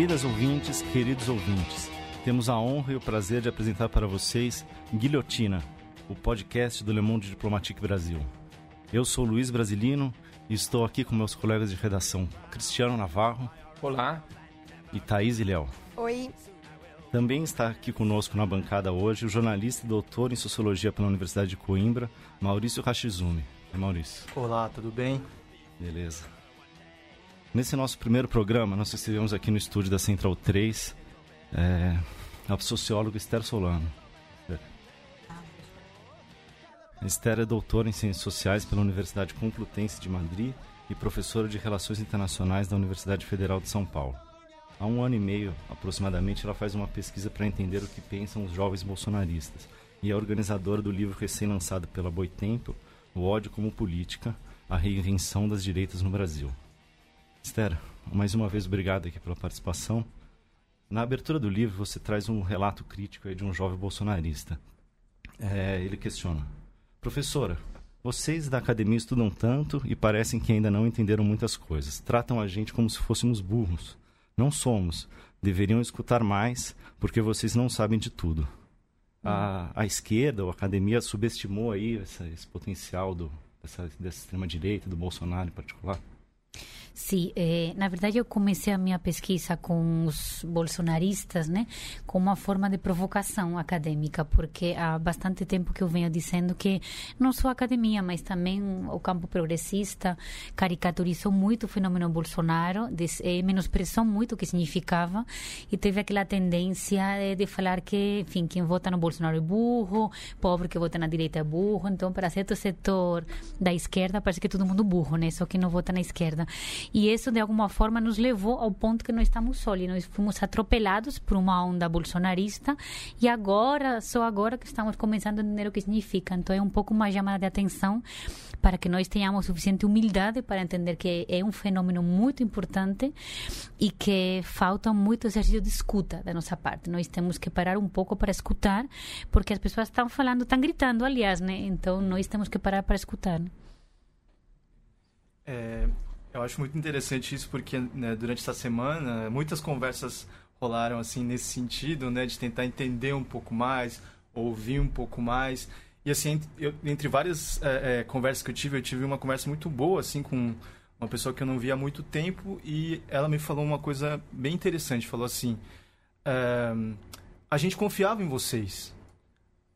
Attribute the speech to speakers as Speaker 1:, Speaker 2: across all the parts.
Speaker 1: Queridas ouvintes, queridos ouvintes, temos a honra e o prazer de apresentar para vocês Guilhotina, o podcast do Le Monde Diplomatique Brasil. Eu sou Luiz Brasilino e estou aqui com meus colegas de redação Cristiano Navarro.
Speaker 2: Olá.
Speaker 1: E Thaís Ilhéu.
Speaker 3: Oi.
Speaker 1: Também está aqui conosco na bancada hoje o jornalista e doutor em Sociologia pela Universidade de Coimbra, Maurício Rashizumi. Oi, Maurício.
Speaker 4: Olá, tudo bem?
Speaker 1: Beleza. Nesse nosso primeiro programa, nós estivemos aqui no estúdio da Central 3, é, a socióloga Esther Solano. Esther é doutora em Ciências Sociais pela Universidade Complutense de Madrid e professora de Relações Internacionais da Universidade Federal de São Paulo. Há um ano e meio, aproximadamente, ela faz uma pesquisa para entender o que pensam os jovens bolsonaristas e é organizadora do livro recém-lançado pela Boitempo, O ódio como política, a reinvenção das direitas no Brasil. Esther, mais uma vez obrigado aqui pela participação. Na abertura do livro você traz um relato crítico de um jovem bolsonarista. É, ele questiona: Professora, vocês da academia estudam tanto e parecem que ainda não entenderam muitas coisas. Tratam a gente como se fôssemos burros. Não somos. Deveriam escutar mais, porque vocês não sabem de tudo. A, a esquerda, a academia, subestimou aí esse potencial do, dessa, dessa extrema-direita, do Bolsonaro em particular?
Speaker 5: Sim, eh, na verdade eu comecei a minha pesquisa com os bolsonaristas, né, como uma forma de provocação acadêmica, porque há bastante tempo que eu venho dizendo que não só a academia, mas também o campo progressista caricaturizou muito o fenômeno Bolsonaro, des, eh, menosprezou muito o que significava e teve aquela tendência de, de falar que, enfim, quem vota no Bolsonaro é burro, pobre que vota na direita é burro, então para certo setor da esquerda parece que todo mundo burro, né, só que não vota na esquerda. E isso, de alguma forma, nos levou ao ponto que nós estamos solos. Nós fomos atropelados por uma onda bolsonarista e agora, só agora que estamos começando a entender o que significa. Então, é um pouco uma chamada de atenção para que nós tenhamos suficiente humildade para entender que é um fenômeno muito importante e que falta muito exercício de escuta da nossa parte. Nós temos que parar um pouco para escutar, porque as pessoas estão falando, estão gritando, aliás, né? Então, nós temos que parar para escutar.
Speaker 4: É, eu acho muito interessante isso porque né, durante essa semana muitas conversas rolaram assim nesse sentido, né, de tentar entender um pouco mais, ouvir um pouco mais. E assim, eu, entre várias é, é, conversas que eu tive, eu tive uma conversa muito boa assim com uma pessoa que eu não via há muito tempo e ela me falou uma coisa bem interessante. Falou assim: a gente confiava em vocês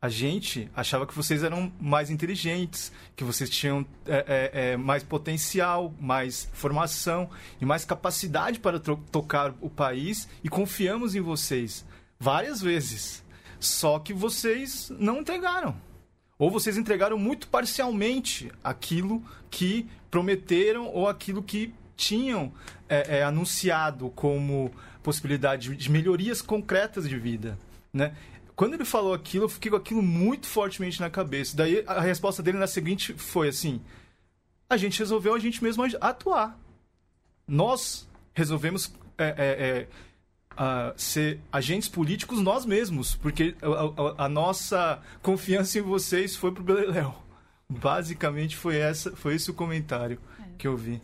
Speaker 4: a gente achava que vocês eram mais inteligentes, que vocês tinham é, é, é mais potencial, mais formação e mais capacidade para tocar o país e confiamos em vocês várias vezes. Só que vocês não entregaram. Ou vocês entregaram muito parcialmente aquilo que prometeram ou aquilo que tinham é, é, anunciado como possibilidade de melhorias concretas de vida. Né? Quando ele falou aquilo, eu fiquei com aquilo muito fortemente na cabeça. Daí a resposta dele na seguinte foi assim: a gente resolveu a gente mesmo atuar. Nós resolvemos é, é, é, ser agentes políticos nós mesmos, porque a, a, a nossa confiança em vocês foi pro Beleléu. Basicamente foi, essa, foi esse o comentário que eu vi.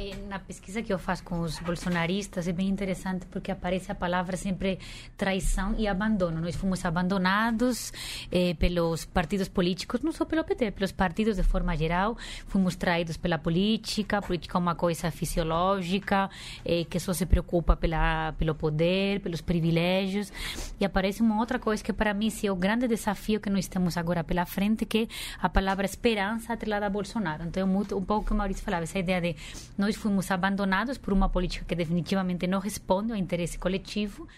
Speaker 5: Eh, na pesquisa que eu faço com os bolsonaristas é bem interessante porque aparece a palavra sempre traição e abandono. Nós fomos abandonados eh, pelos partidos políticos, não só pelo PT, pelos partidos de forma geral. Fomos traídos pela política. A política é uma coisa fisiológica eh, que só se preocupa pela, pelo poder, pelos privilégios. E aparece uma outra coisa que para mim é o grande desafio que nós temos agora pela frente, que é a palavra esperança atrelada a Bolsonaro. Então, é muito, um pouco o que o Maurício falava, essa ideia de nós fomos abandonados por uma política que definitivamente não responde ao interesse coletivo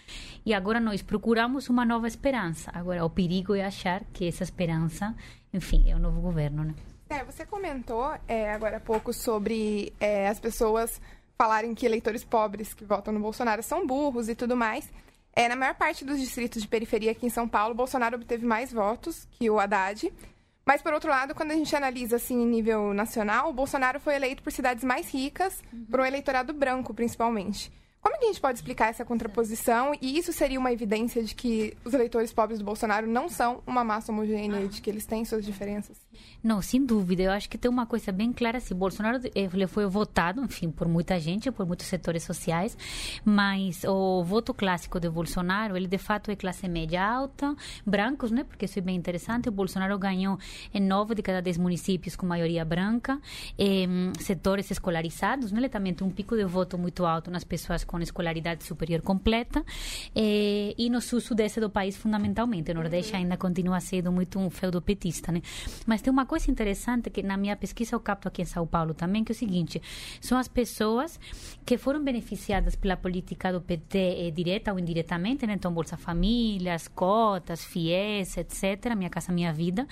Speaker 5: e agora nós procuramos uma nova esperança. Agora, o perigo é achar que essa esperança, enfim, é o novo governo, né?
Speaker 3: É, você comentou é, agora há pouco sobre é, as pessoas falarem que eleitores pobres que votam no Bolsonaro são burros e tudo mais. É, na maior parte dos distritos de periferia aqui em São Paulo, Bolsonaro obteve mais votos que o Haddad. Mas, por outro lado, quando a gente analisa assim em nível nacional, o Bolsonaro foi eleito por cidades mais ricas, uhum. por um eleitorado branco, principalmente. Como que a gente pode explicar essa contraposição? E isso seria uma evidência de que os eleitores pobres do Bolsonaro não são uma massa homogênea, de que eles têm suas diferenças?
Speaker 5: Não, sem dúvida. Eu acho que tem uma coisa bem clara. Se Bolsonaro ele foi votado, enfim, por muita gente, por muitos setores sociais, mas o voto clássico de Bolsonaro, ele de fato é classe média alta, brancos, né? Porque isso é bem interessante. O Bolsonaro ganhou em nove de cada dez municípios com maioria branca, setores escolarizados, né? Ele também tem um pico de voto muito alto nas pessoas com escolaridade superior completa eh, e no sul sudeste do país fundamentalmente. O Nordeste ainda continua sendo muito um feudo petista, né? Mas tem uma coisa interessante que na minha pesquisa eu capto aqui em São Paulo também, que é o seguinte, são as pessoas que foram beneficiadas pela política do PT eh, direta ou indiretamente, né? Então, Bolsa Família, cotas, FIES, etc., Minha Casa Minha Vida.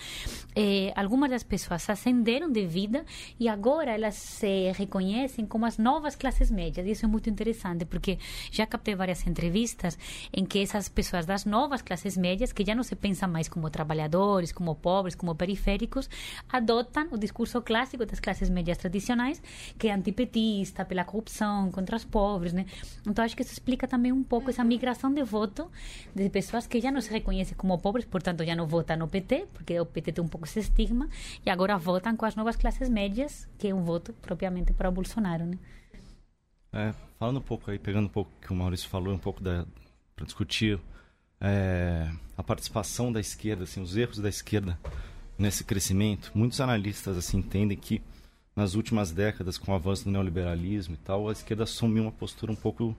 Speaker 5: Eh, algumas das pessoas ascenderam de vida e agora elas se reconhecem como as novas classes médias. E isso é muito interessante, porque já captei várias entrevistas em que essas pessoas das novas classes médias, que já não se pensam mais como trabalhadores, como pobres, como periféricos, adotam o discurso clássico das classes médias tradicionais, que é antipetista, pela corrupção, contra os pobres, né? Então acho que isso explica também um pouco essa migração de voto de pessoas que já não se reconhecem como pobres, portanto já não votam no PT, porque o PT tem um pouco esse estigma, e agora votam com as novas classes médias, que é um voto propriamente para o Bolsonaro, né?
Speaker 1: É, falando um pouco aí, pegando um pouco o que o Maurício falou, um pouco para discutir é, a participação da esquerda, assim, os erros da esquerda nesse crescimento. Muitos analistas assim entendem que nas últimas décadas, com o avanço do neoliberalismo e tal, a esquerda assumiu uma postura um pouco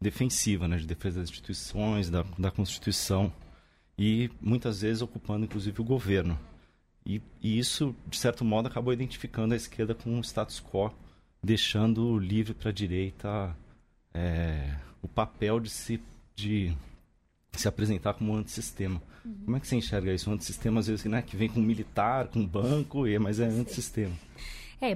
Speaker 1: defensiva, né, de defesa das instituições, da, da Constituição e muitas vezes ocupando inclusive o governo. E, e, isso, de certo modo, acabou identificando a esquerda com um status quo, deixando livre para a direita é, o papel de se, de se apresentar como um antissistema. Uhum. Como é que você enxerga isso? Um antissistema, às vezes, né, que vem com militar, com banco, mas é antissistema.
Speaker 5: É,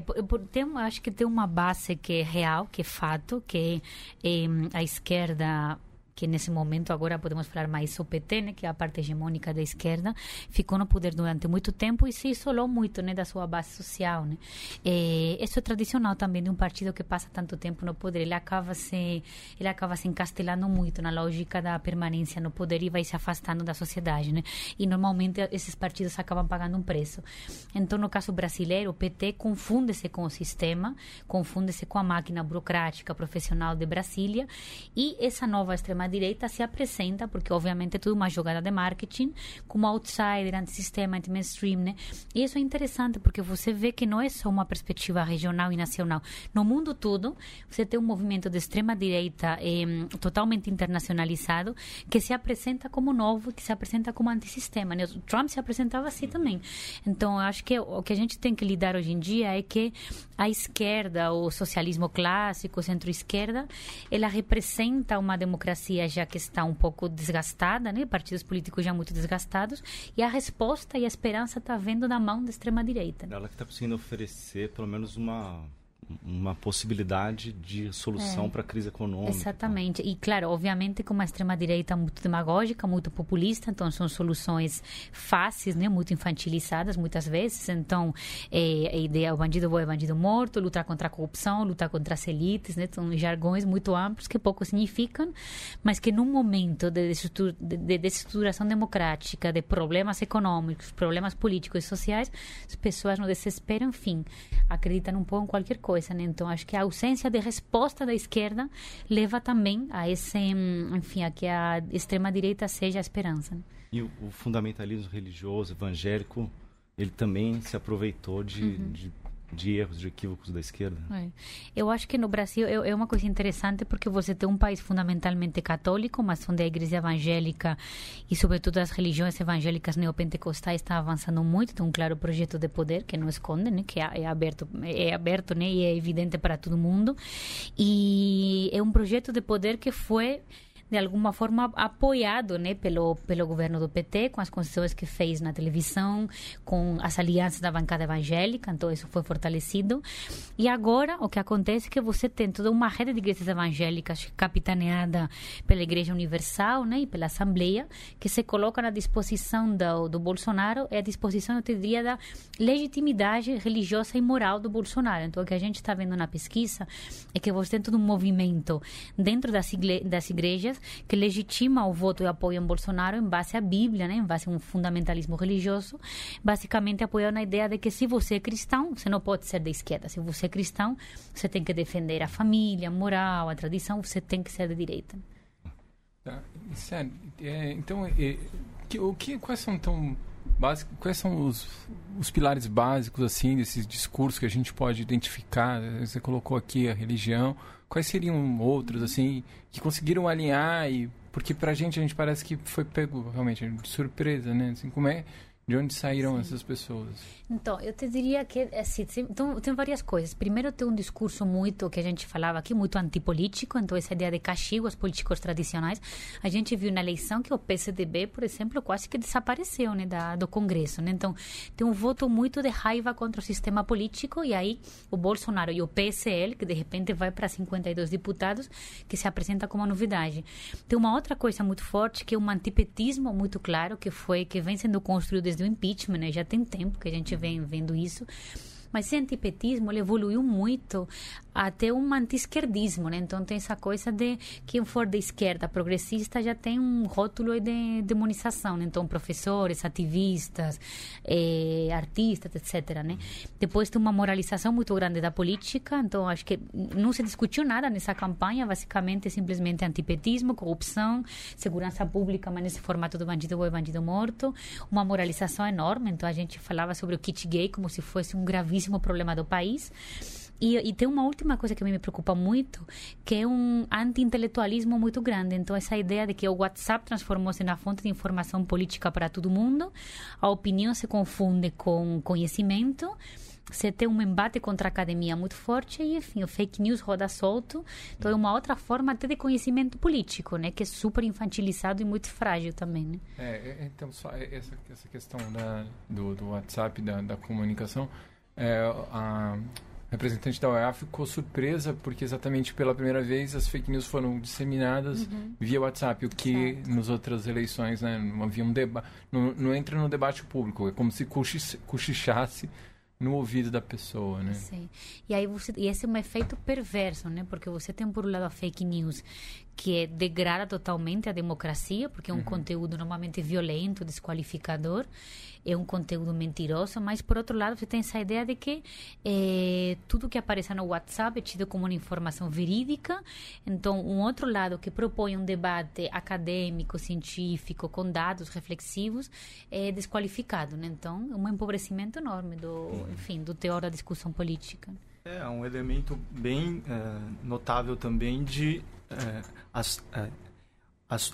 Speaker 5: tem, acho que tem uma base que é real, que é fato, que é, a esquerda que nesse momento agora podemos falar mais o PT, né, que é a parte hegemônica da esquerda, ficou no poder durante muito tempo e se isolou muito, né, da sua base social, né. É, isso é tradicional também de um partido que passa tanto tempo no poder, ele acaba se ele acaba se encastelando muito na lógica da permanência no poder e vai se afastando da sociedade, né. E normalmente esses partidos acabam pagando um preço. Então, no caso brasileiro, o PT confunde-se com o sistema, confunde-se com a máquina burocrática profissional de Brasília e essa nova extrema direita se apresenta, porque obviamente é tudo uma jogada de marketing, como outsider, antissistema, anti-mainstream, né? E isso é interessante porque você vê que não é só uma perspectiva regional e nacional. No mundo todo, você tem um movimento de extrema-direita eh, totalmente internacionalizado que se apresenta como novo, que se apresenta como antissistema. Né? O Trump se apresentava assim também. Então, eu acho que o que a gente tem que lidar hoje em dia é que a esquerda, o socialismo clássico, centro-esquerda, ela representa uma democracia já que está um pouco desgastada, né? Partidos políticos já muito desgastados. E a resposta e a esperança está vendo na mão da extrema-direita.
Speaker 1: Ela que está conseguindo oferecer pelo menos uma uma possibilidade de solução é, para a crise econômica.
Speaker 5: Exatamente. E, claro, obviamente, com uma extrema-direita muito demagógica, muito populista, então são soluções fáceis, né, muito infantilizadas, muitas vezes. Então, é, a ideia, o bandido bom é bandido morto, lutar contra a corrupção, lutar contra as elites, né, são jargões muito amplos que pouco significam, mas que num momento de, de desestruturação democrática, de problemas econômicos, problemas políticos e sociais, as pessoas não desesperam, enfim, acreditam um pouco em qualquer coisa coisa, né? Então acho que a ausência de resposta da esquerda leva também a esse, enfim, a que a extrema direita seja a esperança. Né?
Speaker 1: E o, o, fundamentalismo religioso evangélico, ele também se aproveitou de, uhum. de de erros, de equívocos da esquerda.
Speaker 5: É. Eu acho que no Brasil é, é, uma coisa interessante porque você tem um país fundamentalmente católico, mas onde a igreja evangélica e sobretudo as religiões evangélicas neopentecostais estão avançando muito, tem um claro projeto de poder que não esconde, né, que é, é aberto, é aberto, né, e é evidente para todo mundo. E é um projeto de poder que foi de alguma forma apoiado né, pelo, pelo governo do PT, com as concessões que fez na televisão, com as alianças da bancada evangélica, então isso foi fortalecido. E agora o que acontece é que você tem toda uma rede de igrejas evangélicas capitaneada pela Igreja Universal né, e pela Assembleia, que se coloca na disposição do, do Bolsonaro, é a disposição, eu te diria, da legitimidade religiosa e moral do Bolsonaro. Então, o que a gente está vendo na pesquisa é que você tem todo um movimento dentro das, igre das igrejas que legitima o voto e apoio em Bolsonaro em base à Bíblia, né, em base a um fundamentalismo religioso, basicamente apoiando a ideia de que se você é cristão, você não pode ser da esquerda. Se você é cristão, você tem que defender a família, a moral, a tradição, você tem que ser de direita.
Speaker 2: Tá. Sério, é, então, é, que, o que, quais são tão básicos, quais são os, os pilares básicos assim desses discursos que a gente pode identificar? Você colocou aqui a religião. Quais seriam outros assim que conseguiram alinhar e porque pra gente a gente parece que foi pego realmente de surpresa, né? Assim, como é de onde saíram Sim. essas pessoas?
Speaker 5: Então, eu te diria que assim, então, tem várias coisas. Primeiro, tem um discurso muito, que a gente falava aqui, muito antipolítico. Então, essa ideia de castigo aos políticos tradicionais. A gente viu na eleição que o PCDB, por exemplo, quase que desapareceu né, da, do Congresso. Né? Então, tem um voto muito de raiva contra o sistema político. E aí, o Bolsonaro e o PSL, que de repente vai para 52 deputados, que se apresenta como uma novidade. Tem uma outra coisa muito forte, que é um antipetismo muito claro, que foi que vem sendo construído desde do impeachment, né? Já tem tempo que a gente vem vendo isso. Mas esse antipetismo evoluiu muito até um anti-esquerdismo, né? Então tem essa coisa de quem for da esquerda progressista já tem um rótulo de demonização, né? Então professores, ativistas, eh, artistas, etc, né? Depois tem uma moralização muito grande da política, então acho que não se discutiu nada nessa campanha, basicamente simplesmente antipetismo, corrupção, segurança pública, mas nesse formato do bandido ou bandido morto, uma moralização enorme, então a gente falava sobre o kit gay como se fosse um gravíssimo problema do país. E, e, tem uma última coisa que me preocupa muito, que é um anti-intelectualismo muito grande. Então, essa ideia de que o WhatsApp transformou-se na fonte de informação política para todo mundo, a opinião se confunde com conhecimento, você tem um embate contra a academia muito forte e, enfim, o fake news roda solto. Então, é uma outra forma até de conhecimento político, né? Que é super infantilizado e muito frágil também, né?
Speaker 2: É, é então, só essa, essa questão da, do, do WhatsApp, da, da comunicação, é, a representante da OEA ficou surpresa porque exatamente pela primeira vez as fake news foram disseminadas uhum. via WhatsApp, o que certo. nas outras eleições né, não havia um debate, não, não, entra no debate público, é como se cochichasse no ouvido da pessoa, né?
Speaker 5: Sim. E aí você, e esse é um efeito perverso, né? Porque você tem por um lado a fake news que degrada totalmente a democracia, porque é um uhum. conteúdo normalmente violento, desqualificador, é um conteúdo mentiroso, mas por outro lado você tem essa ideia de que é, tudo que aparece no WhatsApp é tido como uma informação verídica, então um outro lado que propõe um debate acadêmico, científico, com dados reflexivos, é desqualificado, né? Então é um empobrecimento enorme do, uhum. enfim, do teor da discussão política.
Speaker 4: É um elemento bem é, notável também de é, as, é,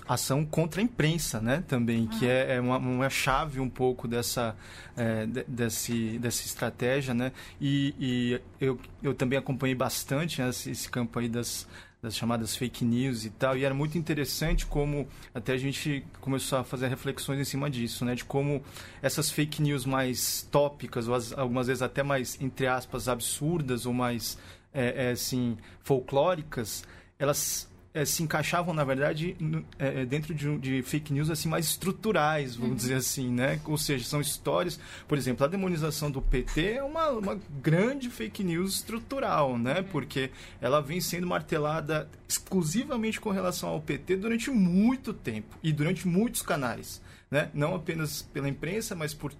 Speaker 4: ação contra a imprensa, né? Também, que é, é uma, uma, chave um pouco dessa, é, desse, dessa estratégia, né? E, e, eu, eu também acompanhei bastante né, esse, esse campo aí das, das chamadas fake news e tal, e era muito interessante como até a gente começou a fazer reflexões em cima disso, né? De como essas fake news mais tópicas, ou as, algumas vezes até mais, entre aspas, absurdas ou mais, é, é assim, folclóricas, elas é, se encaixavam, na verdade, no, é, dentro de, de, fake news assim mais estruturais, vamos uhum. dizer assim, né? Ou seja, são histórias... Por exemplo, a demonização do PT é uma, uma grande fake news estrutural, né? Uhum. Porque ela vem sendo martelada exclusivamente com relação ao PT durante muito tempo e durante muitos canais, né? Não apenas pela imprensa, mas por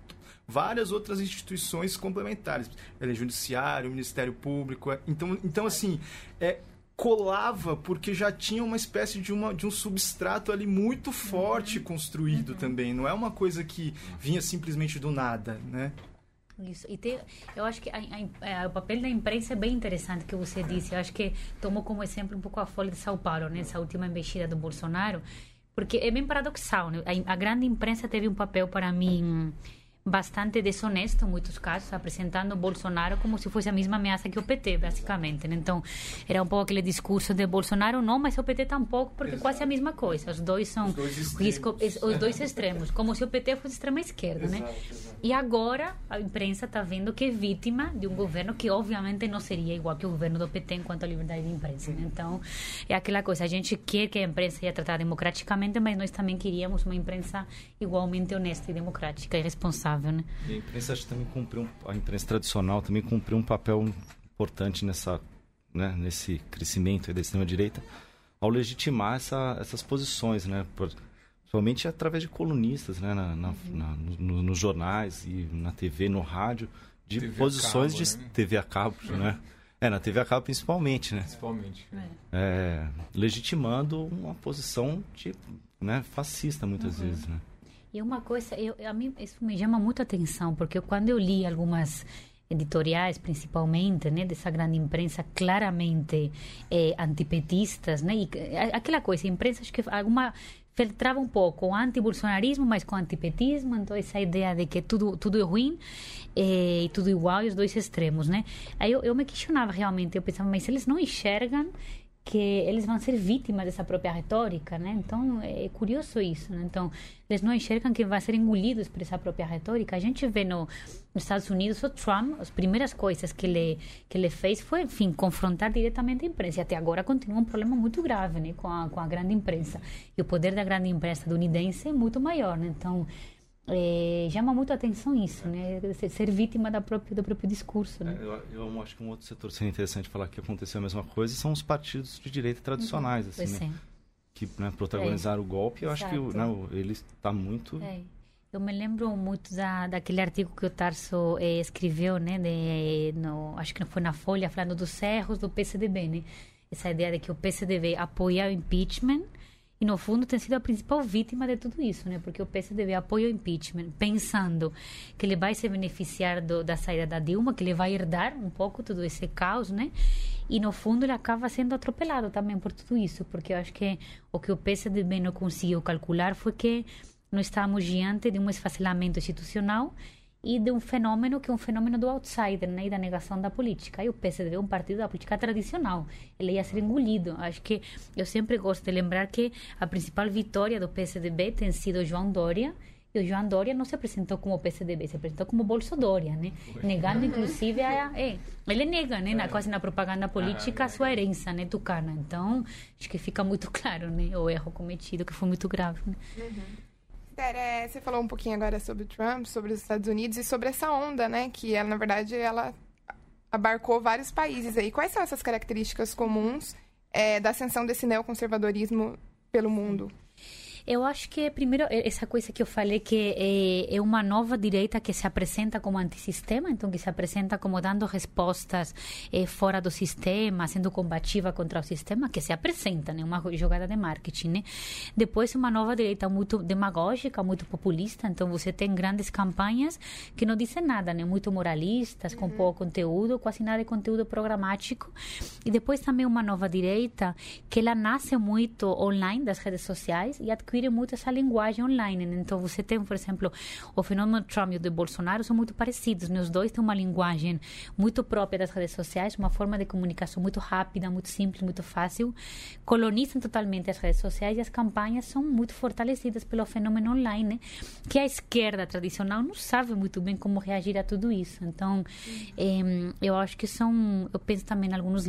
Speaker 4: várias outras instituições complementares, é judiciário, Ministério Público, é, então, então assim, é colava porque já tinha uma espécie de, uma, de um substrato ali muito forte uhum. construído uhum. também. Não é uma coisa que vinha simplesmente do nada, né?
Speaker 5: Isso. E tem, eu acho que a, a, a, o papel da imprensa é bem interessante que você disse. Eu acho que tomou como exemplo um pouco a Folha de São Paulo, nessa né? última investida do Bolsonaro, porque é bem paradoxal. Né? A, a grande imprensa teve um papel para mim bastante desonesto em muitos casos, apresentando Bolsonaro como se fosse a mesma ameaça que o PT, basicamente. Né? Então, era um pouco aquele discurso de Bolsonaro, não, mas o PT tampouco, porque Exato. quase a mesma coisa. Os dois são
Speaker 4: os dois extremos,
Speaker 5: os dois extremos como se o PT fosse extrema esquerda, né? E agora a imprensa está vendo que é vítima de um governo que obviamente não seria igual que o governo do PT enquanto a liberdade de imprensa. Né? Então, é aquela coisa, a gente quer que a imprensa seja tratada democraticamente, mas nós também queríamos uma imprensa igualmente honesta e democrática e responsável inevitável, né?
Speaker 1: E a imprensa acho que também cumpriu, a imprensa tradicional também cumpriu um papel importante nessa, né, nesse crescimento da extrema direita, ao legitimar essa, essas posições, né? Por, principalmente através de colunistas, né, na, na, uhum. na no, nos jornais e na TV, no rádio, de TV posições cabo, de né? TV a cabo, uhum. né? É, na TV a cabo principalmente, né?
Speaker 2: Principalmente.
Speaker 1: É. É, legitimando uma posição de, né, fascista muitas uhum. vezes, né?
Speaker 5: E uma coisa, eu, a mim isso me chama muito atenção, porque quando eu li algumas editoriais, principalmente, né, dessa grande imprensa claramente é, antipetistas, né, e aquela coisa, imprensas que alguma filtrava um pouco o anti-bolsonarismo, mas com antipetismo, então essa ideia de que tudo tudo é ruim é, e tudo igual e os dois extremos, né? Aí eu, eu me questionava realmente, eu pensava, mas eles não enxergam que eles vão ser vítimas dessa própria retórica, né? Então é curioso isso, né? Então eles não enxergam que vão ser engolidos por essa própria retórica. A gente vê no, nos Estados Unidos o Trump, as primeiras coisas que ele que ele fez foi, enfim, confrontar diretamente a imprensa. E até agora continua um problema muito grave, né, com a com a grande imprensa. E o poder da grande imprensa estadunidense é muito maior, né? Então é, chama muito a atenção isso, né? Ser vítima da própria, do próprio discurso. Né?
Speaker 1: É, eu, eu, acho que um outro setor seria interessante falar que aconteceu a mesma coisa são os partidos de direita tradicionais, uhum. assim, né? que né, protagonizaram é. o golpe. Eu Exato. acho que né, ele está muito.
Speaker 5: É. Eu me lembro muito da, daquele artigo que o Tarso eh, escreveu, né? De, no, acho que foi na Folha, falando dos erros do PCDB, né? Essa ideia de que o PCDB apoia o impeachment e, no fundo, tem sido a principal vítima de tudo isso, né? Porque o PSDB apoia o impeachment, pensando que ele vai se beneficiar do, da saída da Dilma, que ele vai herdar um pouco todo esse caos, né? E, no fundo, ele acaba sendo atropelado também por tudo isso, porque eu acho que o que o PSDB não conseguiu calcular foi que nós estávamos diante de um esfacelamento institucional e de um fenômeno que é um fenômeno do outsider, né, e da negação da política. E o PSDB é um partido da política tradicional, ele ia ser engolido. Acho que eu sempre gosto de lembrar que a principal vitória do PSDB tem sido João Dória, e o João Dória não se apresentou como PSDB, se apresentou como Bolso Dória, né? Negando, inclusive, a, é, ele nega, né, na, quase na propaganda política, a sua herança, né, tucana. Então, acho que fica muito claro, né, o erro cometido, que foi muito grave. Né?
Speaker 3: Uhum. Esther, é, você falou um pouquinho agora sobre o Trump, sobre os Estados Unidos e sobre essa onda, né? Que ela, na verdade, ela abarcou vários países aí. Quais são essas características comuns é, da ascensão desse neoconservadorismo pelo mundo?
Speaker 5: Eu acho que, primeiro, essa coisa que eu falei, que é, é uma nova direita que se apresenta como antissistema, então que se apresenta como dando respostas é, fora do sistema, sendo combativa contra o sistema, que se apresenta, né? Uma jogada de marketing, né? Depois, uma nova direita muito demagógica, muito populista, então você tem grandes campanhas que não dizem nada, né? Muito moralistas, com uhum. pouco conteúdo, quase nada de conteúdo programático. E depois também uma nova direita que ela nasce muito online das redes sociais e adquire adquire muito essa linguagem online. Então, você tem, por exemplo, o fenômeno Trump e o de Bolsonaro são muito parecidos. Né? Os dois têm uma linguagem muito própria das redes sociais, uma forma de comunicação muito rápida, muito simples, muito fácil. Colonizam totalmente as redes sociais e as campanhas são muito fortalecidas pelo fenômeno online, que a esquerda tradicional não sabe muito bem como reagir a tudo isso. Então, eu acho que são, eu penso também em alguns,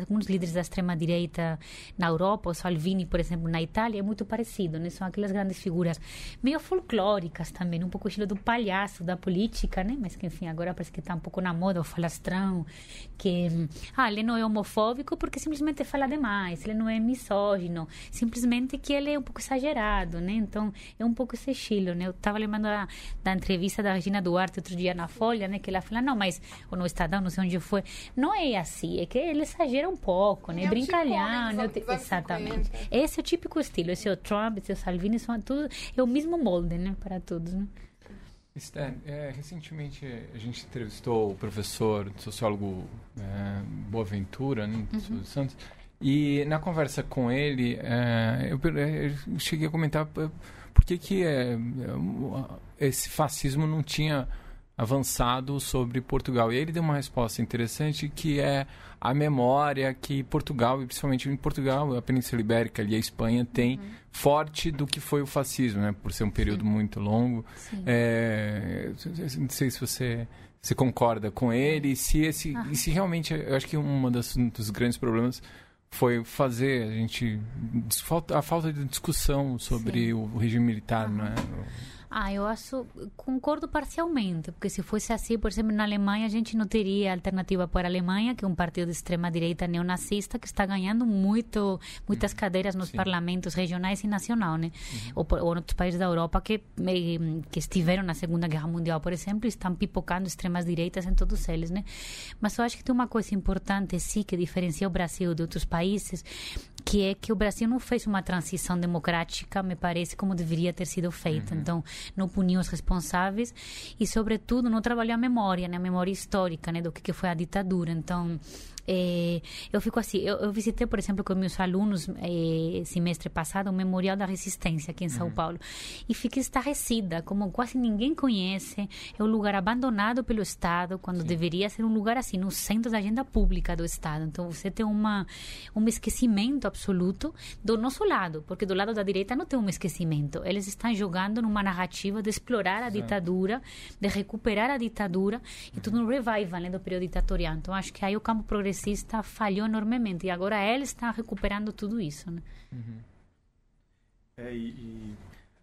Speaker 5: alguns líderes da extrema direita na Europa, o Salvini, por exemplo, na Itália, é muito parecido né? São aquelas grandes figuras meio folclóricas também, um pouco estilo do palhaço, da política, né? Mas que, enfim, agora parece que está um pouco na moda o falastrão, que, ah, ele não é homofóbico porque simplesmente fala demais, ele não é misógino, simplesmente que ele é um pouco exagerado, né? Então, é um pouco esse estilo, né? Eu estava lembrando da, da entrevista da Regina Duarte outro dia na Folha, né? Que ela fala, não, mas, ou no Estadão, não sei onde foi, não é assim, é que ele exagera um pouco, né? É Brincalhão, né? Exatamente. Esse é o típico estilo, esse é o Trump, é o Salvini, são tudo, é o mesmo molde, né? Para todos, né?
Speaker 2: Stan, é, recentemente a gente entrevistou o professor sociólogo é, Boaventura, né, uhum. Santos, e na conversa com ele, é, eu, eu, cheguei a comentar por que, que é, é, esse fascismo não tinha avançado sobre Portugal. E ele deu uma resposta interessante que é a memória que Portugal, e principalmente em Portugal, a Península Ibérica e a Espanha tem uhum. forte do que foi o fascismo, né? Por ser um período Sim. muito longo. É, não sei se você se concorda com ele, se esse, ah. e se realmente, eu acho que um dos grandes problemas foi fazer a gente a falta de discussão sobre Sim. o regime militar, não é?
Speaker 5: Ah, eu acho, concordo parcialmente, porque se fosse assim, por exemplo, na Alemanha, a gente não teria alternativa para a Alemanha, que é um partido de extrema-direita neonazista que está ganhando muito, muitas uhum. cadeiras nos Sim. parlamentos regionais e nacional, né? Uhum. Ou, ou outros países da Europa que, que estiveram na Segunda Guerra Mundial, por exemplo, estão pipocando extremas-direitas em todos eles, né? Mas eu acho que tem uma coisa importante, sim, que diferencia o Brasil de outros países, que é que o Brasil não fez uma transição democrática, me parece, como deveria ter sido feita. Uhum. Então, não puniu os responsáveis e, sobretudo, não trabalhou a memória, né, a memória histórica né, do que, que foi a ditadura. Então, é, eu fico assim, eu, eu, visitei, por exemplo, com meus alunos é, semestre passado o Memorial da Resistência aqui em São uhum. Paulo e fiquei estarrecida, como quase ninguém conhece, é um lugar abandonado pelo Estado, quando Sim. deveria ser um lugar assim, no centro da agenda pública do Estado. Então você tem uma um esquecimento absoluto do nosso lado, porque do lado da direita não tem um esquecimento. Eles estão jogando numa narrativa de explorar a ditadura, de recuperar a ditadura e tudo um revival né, do período ditatorial. Então acho que aí o campo progressista progressista falhou enormemente e agora ele está recuperando tudo isso, né?
Speaker 4: Uhum. É, e, e,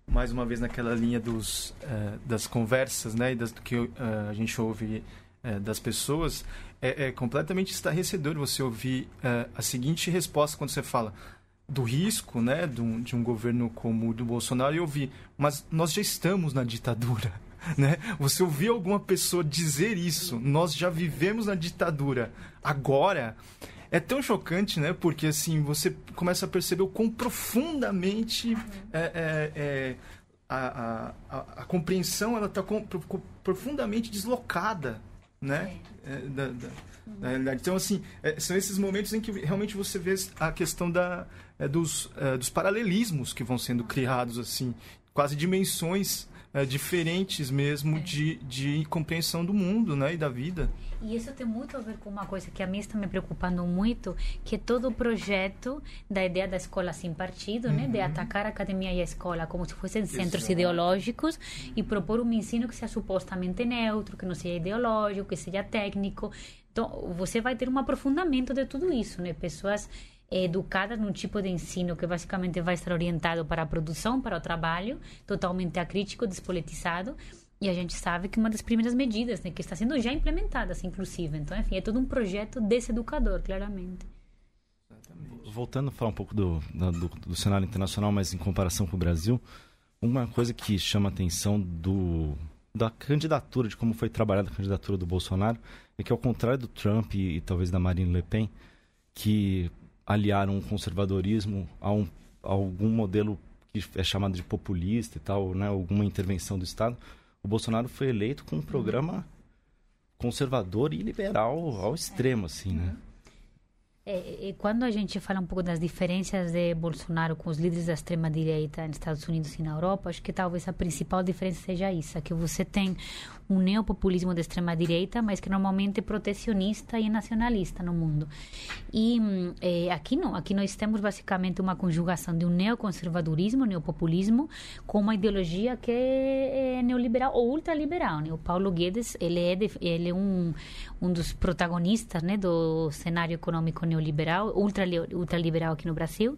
Speaker 4: mais uma vez naquela linha dos uh, das conversas, né, e das, do que uh, a gente ouve uh, das pessoas, é, é, completamente estarrecedor você ouvir a seguinte resposta quando você fala do risco, né, de um, de um governo como o do Bolsonaro e ouvir, mas nós já estamos na ditadura. Né? Você ouvir alguma pessoa dizer isso, nós já vivemos na ditadura. Agora, é tão chocante, né? Porque assim, você começa a perceber o quão profundamente é, é, é, a, a, a, compreensão ela está profundamente deslocada, né? É, da, da, da, realidade. Então, assim, é, são esses momentos em que realmente você vê a questão da, é, dos, dos paralelismos que vão sendo criados, assim, quase dimensões é, diferentes mesmo é. de, de compreensão do mundo né, e da vida.
Speaker 5: E isso tem muito a ver com uma coisa que a mim está me preocupando muito, que é todo o projeto da ideia da escola sem partido, uhum. né, de uhum. atacar a academia e a escola como se fossem centros Exato. ideológicos e propor um ensino que seja supostamente neutro, que não seja ideológico, que seja técnico. Então, você vai ter um aprofundamento de tudo isso, né? Pessoas educada num tipo de ensino que basicamente vai estar orientado para a produção, para o trabalho, totalmente acrítico, despolitizado. E a gente sabe que uma das primeiras medidas, né, que está sendo já implementada, assim, inclusive. Então, enfim, é todo um projeto desse educador, claramente.
Speaker 1: Voltando a falar um pouco do, do, do, cenário internacional, mas em comparação com o Brasil, uma coisa que chama a atenção do, da candidatura, de como foi trabalhada a candidatura do Bolsonaro, é que ao contrário do Trump e, e talvez da Marine Le Pen, que aliaram o conservadorismo a, um, a algum modelo que é chamado de populista e tal, né, alguma intervenção do Estado, o Bolsonaro foi eleito com um programa conservador e liberal ao extremo, assim, né?
Speaker 5: Quando a gente fala um pouco das diferenças de Bolsonaro com os líderes da extrema direita nos Estados Unidos e na Europa, acho que talvez a principal diferença seja isso, que você tem um neopopulismo de extrema direita, mas que normalmente é protecionista e nacionalista no mundo. E é, aqui não, aqui nós temos basicamente uma conjugação de um neoconservadorismo, neopopulismo, com uma ideologia que é neoliberal ou ultraliberal. Né? O Paulo Guedes, ele é, de, ele é um, um dos protagonistas né, do cenário econômico neoliberal, ultra, ultraliberal aqui no Brasil.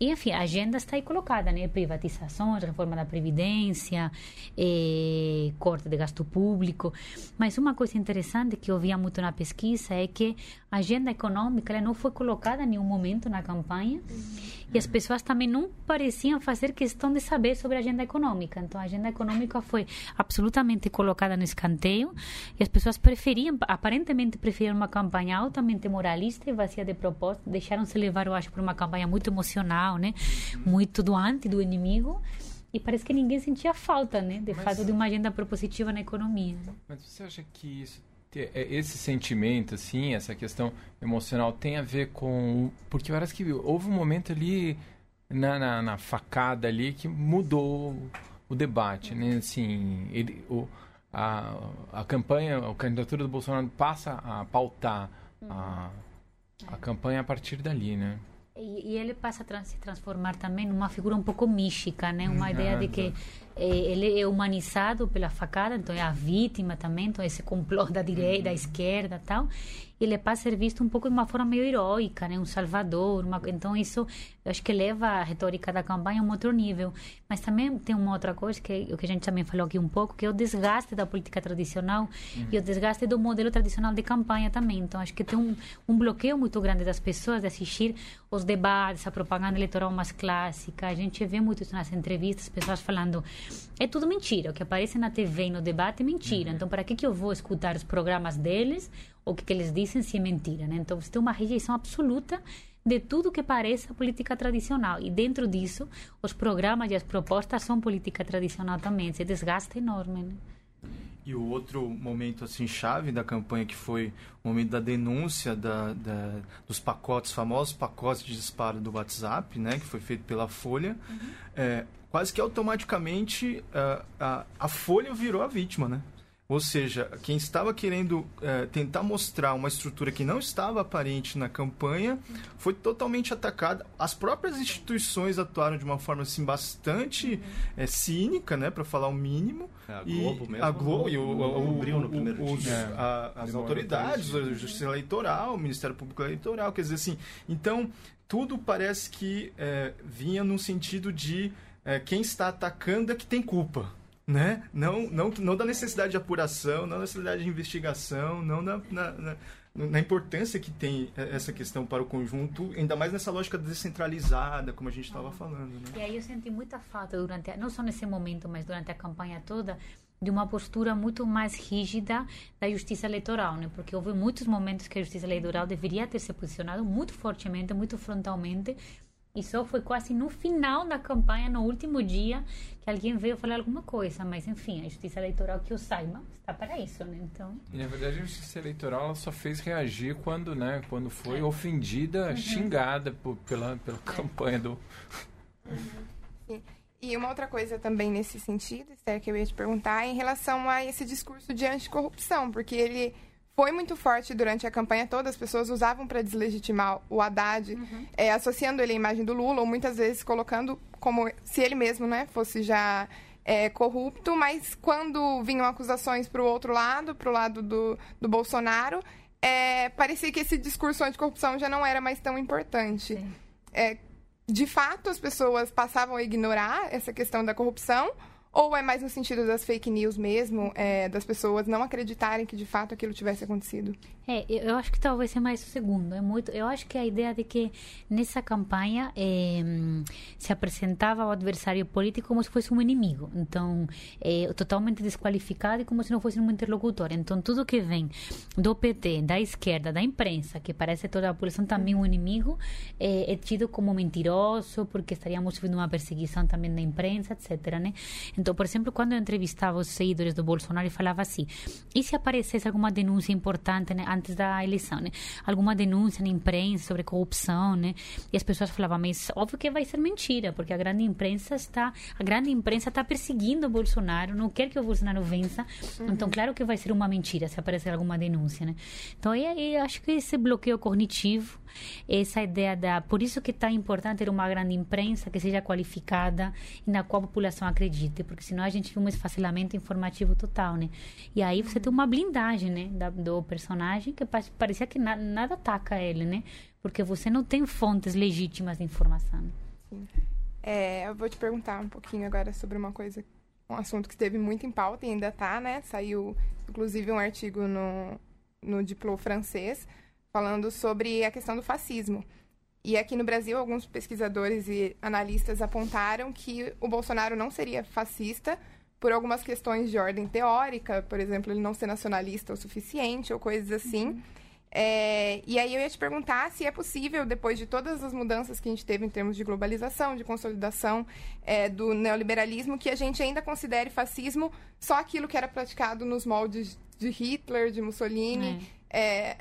Speaker 5: E, enfim, a agenda está aí colocada, né? Privatizações, reforma da Previdência, eh, corte de gasto público. Mas uma coisa interessante que eu via muito na pesquisa é que a agenda econômica ela não foi colocada em nenhum momento na campanha e as pessoas também não pareciam fazer questão de saber sobre a agenda econômica. Então, a agenda econômica foi absolutamente colocada no escanteio e as pessoas preferiam, aparentemente preferiam uma campanha altamente moralista e vazia de propósito, deixaram-se levar, eu acho, por uma campanha muito emocional, né? Muito doante do inimigo e parece que ninguém sentia falta, né, de mas, fato, de uma agenda propositiva na economia.
Speaker 2: Mas você acha que isso é, esse sentimento, assim, essa questão emocional tem a ver com. Porque parece que houve um momento ali na, na, na facada ali que mudou o debate, né? Assim, ele, o, a, a campanha, a candidatura do Bolsonaro passa a pautar a, a campanha a partir dali, né?
Speaker 5: E, e, ele passa a se transformar também numa figura um pouco mística, né? Uma ideia de que é, ele é humanizado pela facada, então é a vítima também, então esse complô da direita, da uhum. esquerda tal ele passa a ser visto um pouco de uma forma meio heróica, né? Um salvador. Uma... Então, isso eu acho que leva a retórica da campanha a um outro nível. Mas também tem uma outra coisa, que o que a gente também falou aqui um pouco, que é o desgaste da política tradicional uhum. e o desgaste do modelo tradicional de campanha também. Então, acho que tem um, um bloqueio muito grande das pessoas de assistir os debates, a propaganda eleitoral mais clássica. A gente vê muito isso nas entrevistas, pessoas falando é tudo mentira. O que aparece na TV e no debate é mentira. Uhum. Então, para que, que eu vou escutar os programas deles o que, que eles dizem se é mentira, né? Então você tem uma rejeição absoluta de tudo que pareça política tradicional. E dentro disso, os programas e as propostas são política tradicional também. Esse desgaste enorme, né?
Speaker 4: E o outro momento assim chave da campanha que foi o momento da denúncia da, da, dos pacotes, famosos pacotes de disparo do WhatsApp, né, que foi feito pela Folha, uhum. é, quase que automaticamente a, a, a Folha virou a vítima, né? Ou seja, quem estava querendo é, tentar mostrar uma estrutura que não estava aparente na campanha foi totalmente atacada. As próprias instituições atuaram de uma forma assim bastante é, cínica, né, para falar o mínimo.
Speaker 1: É, a Globo
Speaker 4: e
Speaker 1: mesmo.
Speaker 4: A Globo e o, o, o,
Speaker 1: no primeiro
Speaker 4: os, a, as autoridades, a Justiça Eleitoral, o Ministério Público Eleitoral, quer dizer assim. Então tudo parece que é, vinha no sentido de é, quem está atacando é que tem culpa né? Não, não, não da necessidade de apuração, não da necessidade de investigação, não na, na, na, na, importância que tem essa questão para o conjunto, ainda mais nessa lógica descentralizada, como a gente estava falando. Né?
Speaker 5: E aí eu senti muita falta durante, não só nesse momento, mas durante a campanha toda, de uma postura muito mais rígida da justiça eleitoral, né? Porque houve muitos momentos que a justiça eleitoral deveria ter se posicionado muito fortemente, muito frontalmente e só foi quase no final da campanha, no último dia, que alguém veio falar alguma coisa. Mas, enfim, a justiça eleitoral, que eu saiba, está para isso, né? Então...
Speaker 2: E, na verdade, a justiça eleitoral só fez reagir quando, né, quando foi é. ofendida, uhum. xingada por, pela, pela é. campanha do...
Speaker 3: Uhum. E uma outra coisa também nesse sentido, Esther, que eu ia te perguntar, é em relação a esse discurso de anticorrupção, porque ele foi muito forte durante a campanha toda. As pessoas usavam para deslegitimar o Haddad, uhum. é, associando ele à imagem do Lula, ou muitas vezes colocando como se ele mesmo né, fosse já é, corrupto. Mas quando vinham acusações para o outro lado, para o lado do, do Bolsonaro, é, parecia que esse discurso anticorrupção já não era mais tão importante. De fato, as pessoas passavam a ignorar essa questão da corrupção ou é mais no sentido das fake news mesmo, é, das pessoas não acreditarem que de fato aquilo tivesse acontecido?
Speaker 5: É, eu acho que talvez seja mais o segundo. É muito, eu acho que a ideia de que nessa campanha é, se apresentava o adversário político como se fosse um inimigo. Então, é, totalmente desqualificado e como se não fosse um interlocutor. Então, tudo que vem do PT, da esquerda, da imprensa, que parece toda a população também um inimigo, é, é tido como mentiroso, porque estaríamos sofrendo uma perseguição também da imprensa, etc. Né? Então, por exemplo, quando eu entrevistava os seguidores do Bolsonaro, e falava assim: e se aparecesse alguma denúncia importante né, antes da eleição, né? Alguma denúncia na imprensa sobre corrupção, né? E as pessoas falavam: mas óbvio que vai ser mentira, porque a grande imprensa está, a grande imprensa está perseguindo o Bolsonaro, não quer que o Bolsonaro vença. Uhum. Então, claro que vai ser uma mentira se aparecer alguma denúncia, né? Então, aí acho que esse bloqueio cognitivo essa ideia da por isso que é tão importante ter uma grande imprensa que seja qualificada e na qual a população acredite porque senão a gente tem um esfacelamento informativo total né? E aí você tem uma blindagem né da, do personagem que parecia que na, nada ataca ele né? Porque você não tem fontes legítimas de informação.
Speaker 3: Sim. É, eu vou te perguntar um pouquinho agora sobre uma coisa um assunto que esteve muito em pauta e ainda está né? Saiu inclusive um artigo no no Diplo francês falando sobre a questão do fascismo. E aqui no Brasil, alguns pesquisadores e analistas apontaram que o Bolsonaro não seria fascista por algumas questões de ordem teórica, por exemplo, ele não ser nacionalista o suficiente ou coisas assim. Uhum. É, e aí eu ia te perguntar se é possível, depois de todas as mudanças que a gente teve em termos de globalização, de consolidação é, do neoliberalismo, que a gente ainda considere fascismo só aquilo que era praticado nos moldes de Hitler, de Mussolini. É.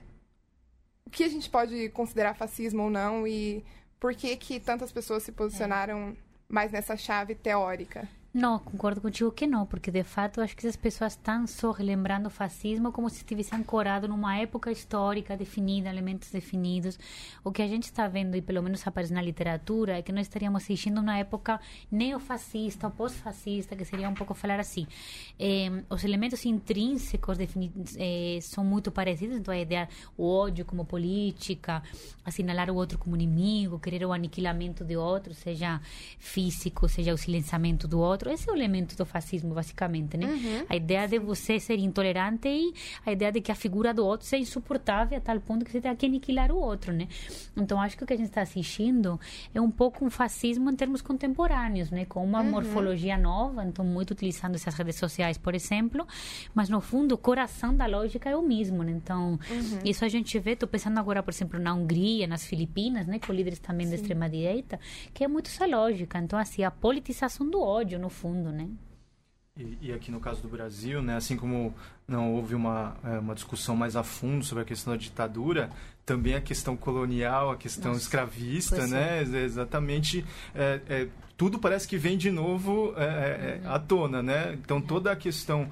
Speaker 3: É, que a gente pode considerar fascismo ou não e por que, que tantas pessoas se posicionaram mais nessa chave teórica?
Speaker 5: Não, concordo contigo que não, porque de fato acho que as pessoas estão só relembrando o fascismo como se estivesse ancorado numa época histórica definida, elementos definidos. O que a gente está vendo, e pelo menos aparece na literatura, é que nós estaríamos assistindo uma época neofascista ou pós-fascista, que seria um pouco falar assim. Eh, os elementos intrínsecos eh, são muito parecidos, então a ideia, o ódio como política, assinalar o outro como inimigo, querer o aniquilamento de outro, seja físico, seja o silenciamento do outro outro. Esse é o elemento do fascismo, basicamente, né? Uhum. A ideia de você ser intolerante e a ideia de que a figura do outro seja insuportável a tal ponto que você tem que aniquilar o outro, né? Então, acho que o que a gente está assistindo é um pouco um fascismo em termos contemporâneos, né? Com uma uhum. morfologia nova, então muito utilizando essas redes sociais, por exemplo, mas no fundo o coração da lógica é o mesmo, né? Então, uhum. isso a gente vê, estou pensando agora, por exemplo, na Hungria, nas Filipinas, né? Com líderes também Sim. da extrema-direita, que é muito essa lógica. Então, assim, a politização do ódio, no fundo, né?
Speaker 4: E, e, aqui no caso do Brasil, né, assim como não houve uma, é, uma discussão mais a fundo sobre a questão da ditadura, também a questão colonial, a questão Nossa, escravista, né, é. exatamente, é, é, tudo parece que vem de novo é, é, uhum. à tona, né? Então toda a questão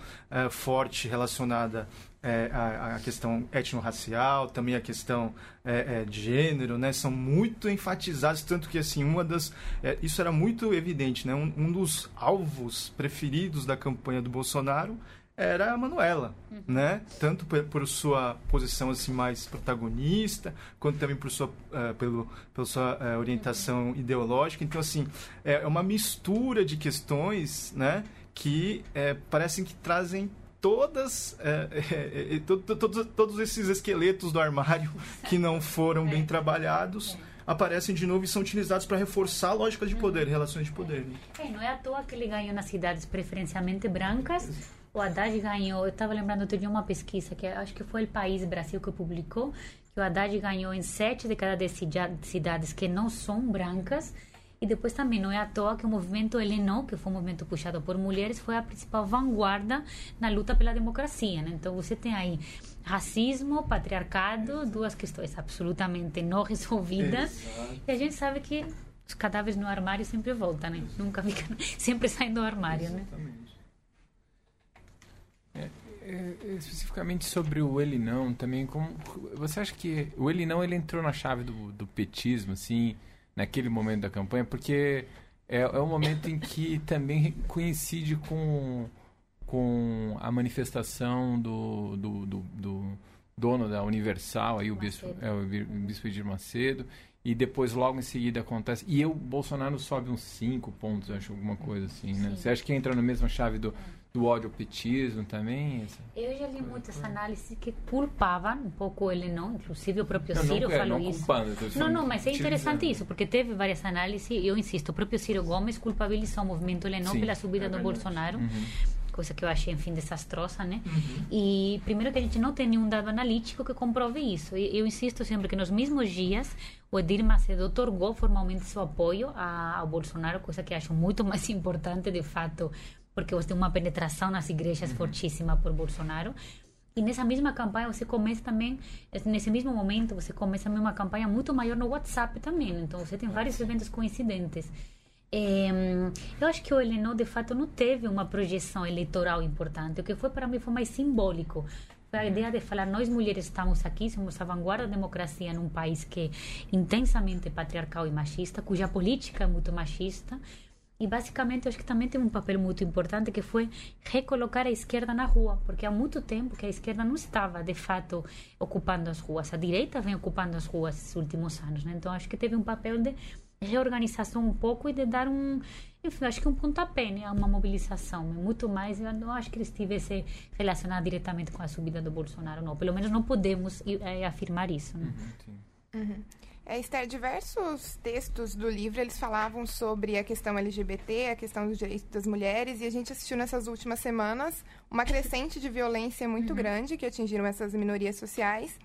Speaker 4: forte relacionada é, a, a, questão etnorracial, também a questão é, é, de gênero, né, são muito enfatizados, tanto que assim uma das é, isso era muito evidente, né, um, um, dos alvos preferidos da campanha do Bolsonaro era a Manuela, uhum. né, tanto por, por, sua posição assim mais protagonista, quanto também por sua uh, pelo pela sua uh, orientação uhum. ideológica. Então assim é uma mistura de questões, né, que parecem que trazem todas é, é, é, todos, todos esses esqueletos do armário que não foram bem trabalhados aparecem de novo e são utilizados para reforçar lógicas de poder, relações de poder. Né?
Speaker 5: É, não é à toa que ele ganhou nas cidades preferencialmente brancas. O Haddad ganhou, eu estava lembrando de uma pesquisa que acho que foi o País Brasil que publicou, que o Haddad ganhou em sete de cada dez cidades que não são brancas e depois também não é à toa que o movimento Heleno, que foi um movimento puxado por mulheres, foi a principal vanguarda na luta pela democracia. Né? Então você tem aí racismo, patriarcado, duas questões absolutamente não resolvidas. E a gente sabe que os cadáveres no armário sempre voltam, né? Nunca fica, sempre saem do armário, né? Exatamente.
Speaker 2: né? É, é, especificamente sobre o ele não, também como você acha que o ele não ele entrou na chave do, do petismo, assim? Naquele momento da campanha, porque é, é um momento em que também coincide com, com a manifestação do, do, do, do dono da Universal, aí o bispo, é, o bispo Edir Macedo, e depois logo em seguida acontece. E o Bolsonaro sobe uns 5 pontos, acho, alguma coisa assim, né? Você acha que entra na mesma chave do do ódio ao petismo também?
Speaker 5: Eu já li muitas análises que culpavam um pouco ele não, inclusive o próprio Ciro não, falou não isso. Culpando, não, não, mas é interessante isso, porque teve várias análises, eu insisto, o próprio Ciro Gomes culpabilizou o movimento Lenon pela subida é do Bolsonaro. Uhum coisa que eu achei, enfim, desastrosa, né? Uhum. E primeiro que a gente não tem nenhum dado analítico que comprove isso. E eu insisto sempre que nos mesmos dias o Edir Macedo otorgou formalmente seu apoio ao Bolsonaro, coisa que acho muito mais importante, de fato, porque você tem uma penetração nas igrejas uhum. fortíssima por Bolsonaro. E nessa mesma campanha você começa também, nesse mesmo momento, você começa uma campanha muito maior no WhatsApp também. Então você tem vários eventos coincidentes. É, eu acho que o Heleno, de fato, não teve uma projeção eleitoral importante. O que foi para mim foi mais simbólico. Foi a ideia de falar: nós mulheres estamos aqui, somos a vanguarda da democracia num país que é intensamente patriarcal e machista, cuja política é muito machista e basicamente acho que também tem um papel muito importante que foi recolocar a esquerda na rua, porque há muito tempo que a esquerda não estava de fato ocupando as ruas, a direita vem ocupando as ruas esses últimos anos, né? Então acho que teve um papel de reorganização um pouco e de dar um, enfim, acho que um pontapé, né, a uma mobilização, muito mais, eu não acho que ele estivesse relacionado diretamente com a subida do Bolsonaro, não, pelo menos não podemos é, afirmar isso, né?
Speaker 3: Uhum, uhum. É, Esther, diversos textos do livro eles falavam sobre a questão LGBT, a questão dos direitos das mulheres, e a gente assistiu nessas últimas semanas uma crescente de violência muito uhum. grande que atingiram essas minorias sociais.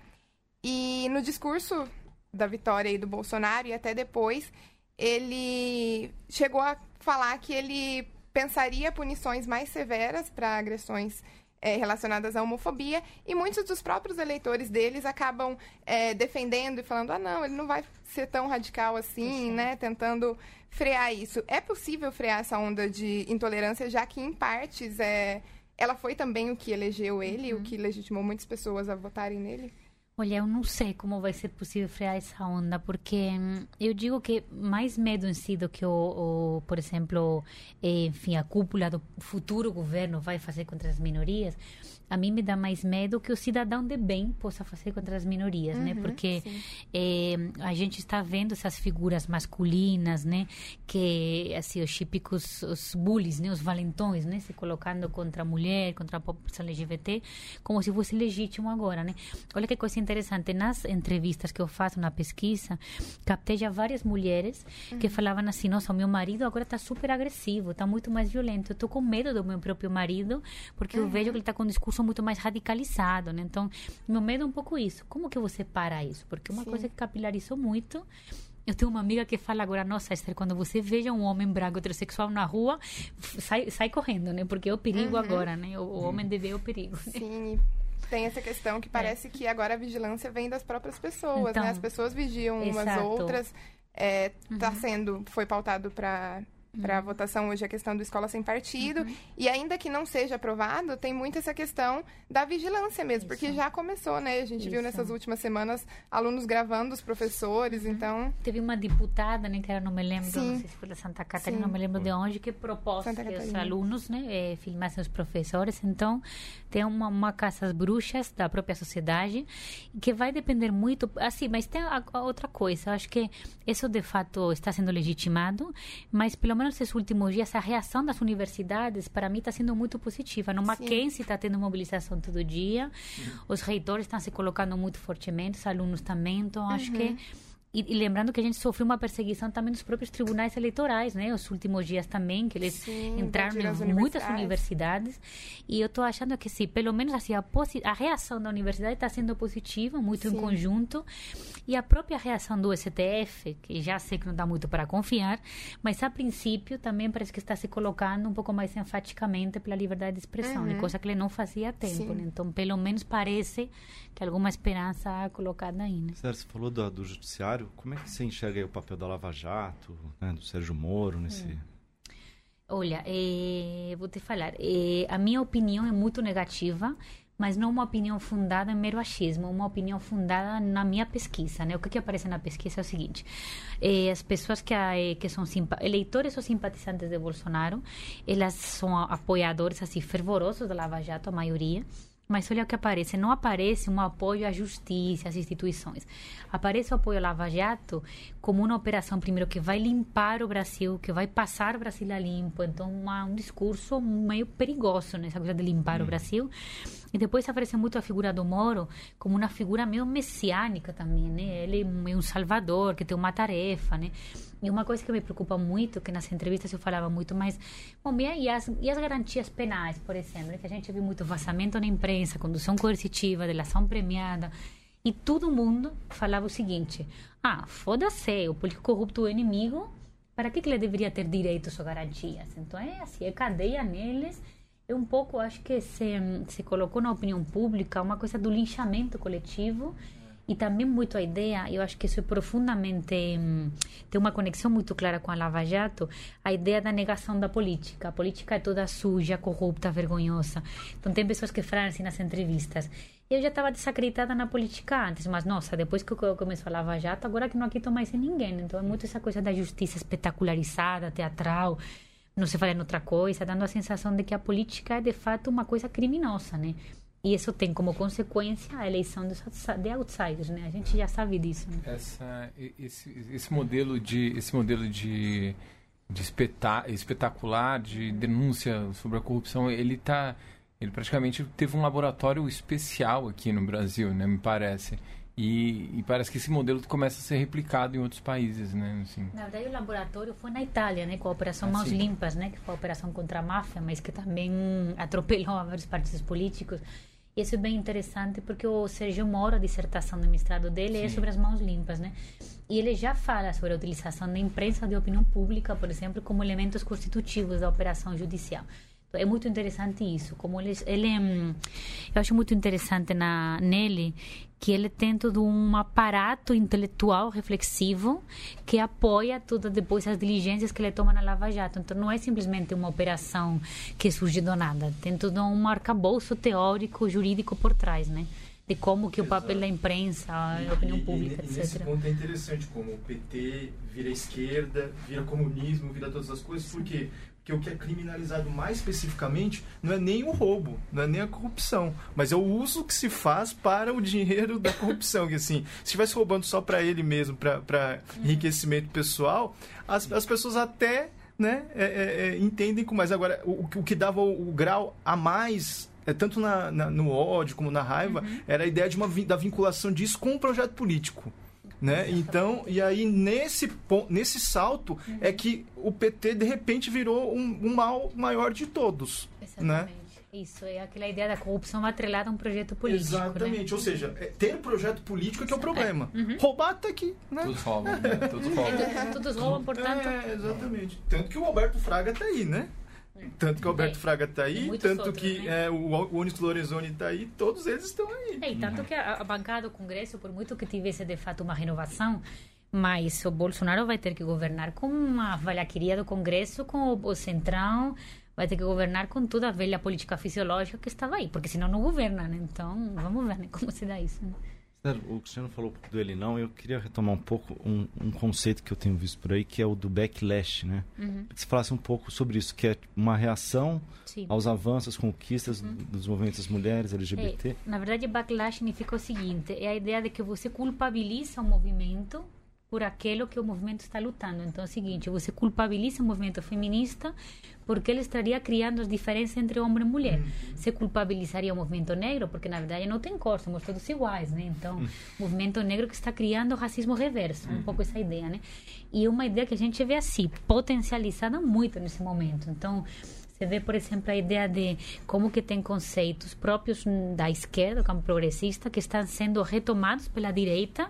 Speaker 3: E no discurso da vitória aí do Bolsonaro e até depois, ele chegou a falar que ele pensaria punições mais severas para agressões é, relacionadas à homofobia, e muitos dos próprios eleitores deles acabam é, defendendo e falando, ah, não, ele não vai ser tão radical assim, né? Tentando frear isso. É possível frear essa onda de intolerância, já que, em partes, é, ela foi também o que elegeu ele, uhum. o que legitimou muitas pessoas a votarem nele?
Speaker 5: Olha, eu não sei como vai ser possível frear essa onda, porque hum, eu digo que mais medo em si do que, o, o, por exemplo, enfim, a cúpula do futuro governo vai fazer contra as minorias, a mim me dá mais medo que o cidadão de bem possa fazer contra as minorias, né? uhum, né? Porque é, a gente está vendo essas figuras masculinas, né? Que, assim, os típicos, os bullies, né? Os valentões, né? Se colocando contra a mulher, contra a população LGBT, como se fosse legítimo agora, né? Olha que coisa interessante. Nas entrevistas que eu faço na pesquisa, captei já várias mulheres uhum. que falavam assim, nossa, o meu marido agora está super agressivo, está muito mais violento. Eu estou com medo do meu próprio marido, porque uhum. eu vejo que ele está com um discurso muito mais radicalizado, né? Então, meu medo é um pouco isso. Como que você para isso? Porque uma Sim. coisa que capilarizou muito eu tenho uma amiga que fala agora, nossa, Esther, quando você veja um homem branco heterossexual na rua, sai, sai correndo, né? Porque é o perigo uhum. agora, né? O, o homem deve é o perigo.
Speaker 3: Né? Sim, tem essa questão que parece é. que agora a vigilância vem das próprias pessoas, então, né? As pessoas vigiam umas exato. outras. É, tá uhum. sendo, foi pautado para para a votação hoje a questão do escola sem partido. Uhum. E ainda que não seja aprovado, tem muito essa questão da vigilância mesmo, Isso. porque já começou, né? A gente Isso. viu nessas últimas semanas alunos gravando os professores, uhum. então...
Speaker 5: Teve uma diputada, né, que era, não me lembro, Sim. não sei se foi da Santa Catarina, Sim. não me lembro de onde, que propôs que os alunos, né, eh, filmassem os professores. Então, tem uma, uma caça às bruxas da própria sociedade, que vai depender muito... Assim, mas tem a, a outra coisa, eu acho que isso, de fato, está sendo legitimado, mas, pelo menos nesses últimos dias, a reação das universidades, para mim, está sendo muito positiva. No Mackenzie está tendo mobilização todo dia, uhum. os reitores estão se colocando muito fortemente, os alunos também, então acho uhum. que e, e, lembrando que a gente sofreu uma perseguição também dos próprios tribunais eleitorais, né? Os últimos dias também, que eles sim, entraram em muitas universidades. E eu estou achando que, sim, pelo menos assim, a, a reação da universidade está sendo positiva, muito sim. em conjunto. E a própria reação do STF, que já sei que não dá muito para confiar, mas a princípio também parece que está se colocando um pouco mais enfaticamente pela liberdade de expressão, né? uhum. coisa que ele não fazia há tempo. Né? Então, pelo menos parece que alguma esperança colocada aí. Né?
Speaker 1: Você falou do, do judiciário como é que você enxerga o papel da Lava Jato, né, do Sérgio Moro nesse... Hum.
Speaker 5: Olha, é, vou te falar, é, a minha opinião é muito negativa, mas não uma opinião fundada em mero achismo, uma opinião fundada na minha pesquisa. Né? O que, que aparece na pesquisa é o seguinte: é, as pessoas que, que são eleitores ou simpatizantes de Bolsonaro, elas são apoiadores assim fervorosos da Lava Jato, a maioria. Mas olha o que aparece. Não aparece um apoio à justiça, às instituições. Aparece o apoio à Lava Jato como uma operação, primeiro, que vai limpar o Brasil, que vai passar o Brasil a limpo. Então, uma, um discurso meio perigoso nessa coisa de limpar hum. o Brasil. E depois aparece muito a figura do Moro como uma figura meio messiânica também, né? Ele é um salvador, que tem uma tarefa, né? E uma coisa que me preocupa muito, que nas entrevistas eu falava muito, mas, bom, e as, e as garantias penais, por exemplo, que a gente viu muito vazamento na imprensa, condução coercitiva, delação premiada, e todo mundo falava o seguinte: ah, foda-se, o político corrupto é inimigo, para que, que ele deveria ter direitos ou garantias? Então é assim, é cadeia neles. É um pouco, acho que se, se colocou na opinião pública uma coisa do linchamento coletivo e também muito a ideia, eu acho que isso é profundamente hum, tem uma conexão muito clara com a Lava Jato, a ideia da negação da política. A política é toda suja, corrupta, vergonhosa. Então tem pessoas que falam assim nas entrevistas. Eu já estava desacreditada na política antes, mas nossa, depois que começou a Lava Jato, agora que não acredito mais em ninguém. Então é muito essa coisa da justiça espetacularizada, teatral, não se fala em outra coisa, dando a sensação de que a política é de fato uma coisa criminosa, né? E isso tem como consequência a eleição de outsiders, né? A gente já sabe disso. Né?
Speaker 2: Essa, esse, esse modelo de esse modelo de, de espetacular de denúncia sobre a corrupção, ele tá ele praticamente teve um laboratório especial aqui no Brasil, né? Me parece. E, e, parece que esse modelo começa a ser replicado em outros países, né? Assim.
Speaker 5: Na verdade, o laboratório foi na Itália, né? Com a Operação ah, Mãos sim. Limpas, né? Que foi a operação contra a máfia, mas que também atropelou vários partidos políticos. Isso é bem interessante porque o Sérgio Moro, a dissertação do mestrado dele, é Sim. é sobre as mãos limpas, né? E ele já fala sobre a utilização da imprensa de opinião pública, por exemplo, como elementos constitutivos da operação judicial. É muito interessante isso, como ele, ele hum, eu acho muito interessante na nele que ele tem todo um aparato intelectual reflexivo que apoia tudo depois as diligências que ele toma na Lava Jato. Então não é simplesmente uma operação que surge do nada, tem todo um arcabouço teórico, jurídico por trás, né? de como que Exato. o papel da imprensa, a opinião pública,
Speaker 4: e,
Speaker 5: etc.
Speaker 4: Nesse ponto é interessante como o PT vira esquerda, vira comunismo, vira todas as coisas, por quê? Porque o que é criminalizado mais especificamente não é nem o roubo, não é nem a corrupção, mas é o uso que se faz para o dinheiro da corrupção. que assim, se estivesse roubando só para ele mesmo, para enriquecimento pessoal, as, as pessoas até né, é, é, é, entendem com mais. Agora, o, o que dava o, o grau a mais é, tanto na, na, no ódio como na raiva, uhum. era a ideia de uma, da vinculação disso com um projeto político. Né? Então, e aí nesse, nesse salto uhum. é que o PT de repente virou um, um mal maior de todos. Né? Exatamente. Né?
Speaker 5: Isso, é aquela ideia da corrupção atrelada a um projeto político.
Speaker 4: Né? Exatamente, né? ou seja, é ter projeto político é que é o problema. É. Uhum. Roubar até aqui, né?
Speaker 2: Todos roubam, né? Todos roubam.
Speaker 5: Todos roubam, portanto.
Speaker 4: É, exatamente. Tanto que o Alberto Fraga está aí, né? Tanto que o Alberto é. Fraga está aí, tanto outros, que né? é, o, o Onyx Lorenzoni está aí, todos eles estão aí.
Speaker 5: É, e tanto que a, a bancada do Congresso, por muito que tivesse de fato uma renovação, mas o Bolsonaro vai ter que governar com uma valhaqueria do Congresso, com o, o Centrão, vai ter que governar com toda a velha política fisiológica que estava aí, porque senão não governa, né? Então, vamos ver né, como se dá isso. Né?
Speaker 1: O Cristiano falou do ele não, eu queria retomar um pouco um, um, conceito que eu tenho visto por aí, que é o do backlash, né? Uhum. Que você falasse um pouco sobre isso, que é uma reação Sim. aos avanços, conquistas uhum. dos movimentos das mulheres, LGBT.
Speaker 5: É, na verdade, backlash significa o seguinte, é a ideia de que você culpabiliza o movimento por aquilo que o movimento está lutando. Então é o seguinte, você culpabiliza o movimento feminista porque ele estaria criando as diferenças entre homem e mulher. Você culpabilizaria o movimento negro porque na verdade não tem cor, somos todos iguais, né? Então, o movimento negro que está criando o racismo reverso, um pouco essa ideia, né? E uma ideia que a gente vê assim, potencializada muito nesse momento. Então, você vê, por exemplo, a ideia de como que tem conceitos próprios da esquerda, campo progressista, que estão sendo retomados pela direita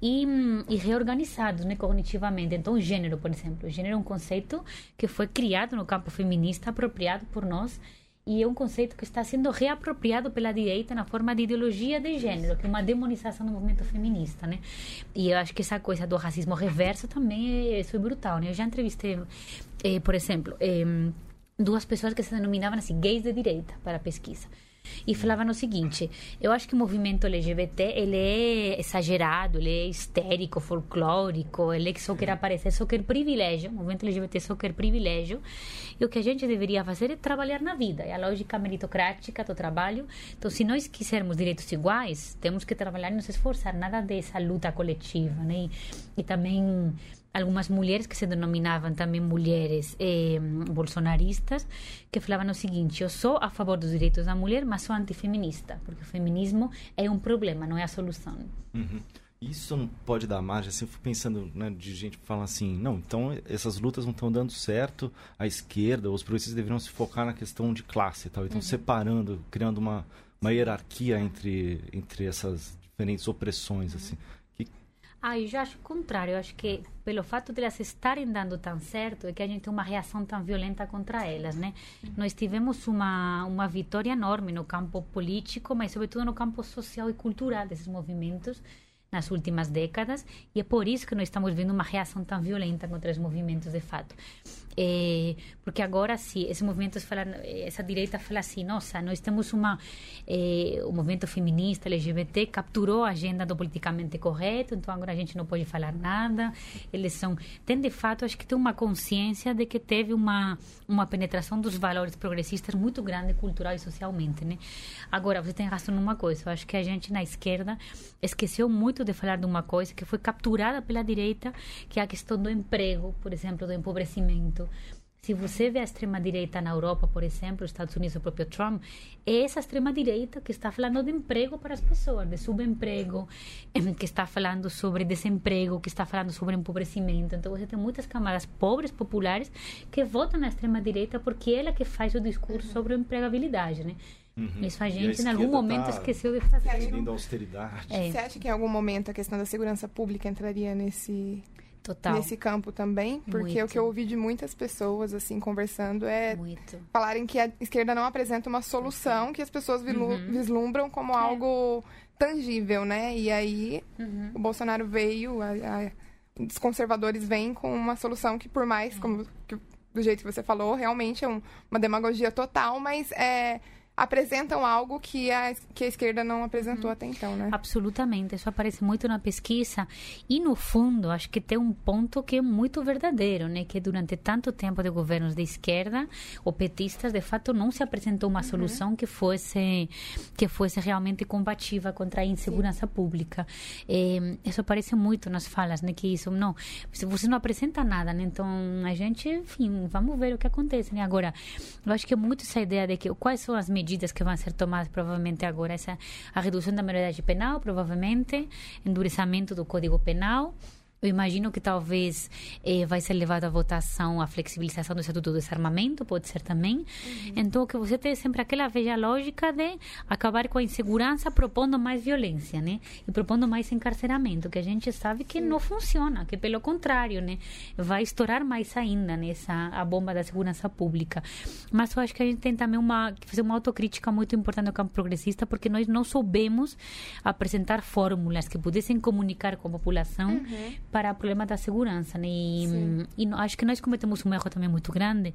Speaker 5: e, e reorganizados né, cognitivamente. Então, o gênero, por exemplo. O gênero é um conceito que foi criado no campo feminista, apropriado por nós, e é um conceito que está sendo reapropriado pela direita na forma de ideologia de gênero, que é uma demonização do movimento feminista, né? E eu acho que essa coisa do racismo reverso também é, é brutal, né? Eu já entrevistei, eh, por exemplo, eh, duas pessoas que se denominavam assim, gays de direita para a pesquisa. E falavam o seguinte: eu acho que o movimento LGBT ele é exagerado, ele é histérico, folclórico, ele só quer aparecer, só quer privilégio. O movimento LGBT só quer privilégio. E o que a gente deveria fazer é trabalhar na vida, é a lógica meritocrática do trabalho. Então, se nós quisermos direitos iguais, temos que trabalhar e nos esforçar. Nada dessa luta coletiva, né? E, e também algumas mulheres que se denominavam também mulheres eh, bolsonaristas, que falavam o seguinte: eu sou a favor dos direitos da mulher, mas sou antifeminista, porque o feminismo é um problema, não é a solução.
Speaker 1: Uhum. Isso não pode dar margem, assim, eu fico pensando né, de gente que fala assim, não, então essas lutas não estão dando certo, a esquerda, os progressistas deveriam se focar na questão de classe e tal, então uhum. separando, criando uma, uma hierarquia entre, entre essas diferentes opressões, uhum. assim.
Speaker 5: Ah, eu já acho o contrário. Eu acho que pelo fato de elas estarem dando tão certo é que a gente tem uma reação tão violenta contra elas, né? Nós tivemos uma uma vitória enorme no campo político, mas sobretudo no campo social e cultural desses movimentos nas últimas décadas e é por isso que nós estamos vendo uma reação tão violenta contra os movimentos de fato. É, porque agora sim, esse movimento fala, essa direita fala assim, nossa, nós temos uma é, o movimento feminista LGBT capturou a agenda do politicamente correto, então agora a gente não pode falar nada. Eles são, tem de fato, acho que tem uma consciência de que teve uma uma penetração dos valores progressistas muito grande cultural e socialmente, né? Agora você tem razão numa coisa, eu acho que a gente na esquerda esqueceu muito de falar de uma coisa que foi capturada pela direita, que é a questão do emprego, por exemplo, do empobrecimento se você vê a extrema-direita na Europa, por exemplo, Estados Unidos, o próprio Trump, é essa extrema-direita que está falando de emprego para as pessoas, de subemprego, que está falando sobre desemprego, que está falando sobre empobrecimento. Então, você tem muitas camadas pobres, populares, que votam na extrema-direita porque é ela que faz o discurso sobre a empregabilidade, né? Uhum. Isso a gente, a em algum momento, tá esqueceu de fazer.
Speaker 1: austeridade.
Speaker 3: É. Você acha que em algum momento a questão da segurança pública entraria nesse
Speaker 5: Total.
Speaker 3: nesse campo também, porque
Speaker 5: Muito.
Speaker 3: o que eu ouvi de muitas pessoas assim conversando é
Speaker 5: Muito.
Speaker 3: falarem que a esquerda não apresenta uma solução que as pessoas
Speaker 5: Uhum.
Speaker 3: vislumbram como algo tangível, né? E aí
Speaker 5: Uhum.
Speaker 3: o Bolsonaro veio, a- a- os conservadores vêm com uma solução que por mais, como que- do jeito que você falou, realmente é um- uma demagogia total, mas é, apresentam algo que a, que a esquerda não apresentou
Speaker 5: Uhum.
Speaker 3: até então, né?
Speaker 5: Absolutamente, isso aparece muito na pesquisa e no fundo acho que tem um ponto que é muito verdadeiro, né? Que durante tanto tempo de governos de esquerda, ou petistas, de fato não se apresentou uma solução que fosse que fosse realmente combativa contra a insegurança pública. Eh, isso aparece muito nas falas, né? Que isso não, se você não apresenta nada, né? Então a gente, enfim, vamos ver o que acontece, né? Agora, eu acho que é muito essa ideia de que quais são as medidas que vão ser tomadas provavelmente agora essa a redução da maioridade penal provavelmente endurecimento do código penal eu imagino que talvez eh, vai ser levado à votação a flexibilização do Estatuto do Desarmamento, pode ser também. Então, que você tem sempre aquela velha lógica de acabar com a insegurança propondo mais violência, né? E propondo mais encarceramento, que a gente sabe que não funciona, que pelo contrário, né? Vai estourar mais ainda nessa a bomba da segurança pública. Mas eu acho que a gente tem também uma fazer uma autocrítica muito importante no campo progressista, porque nós não soubemos apresentar fórmulas que pudessem comunicar com a população para o problema da segurança, né? E,
Speaker 3: Sim.
Speaker 5: e acho que nós cometemos um erro também muito grande,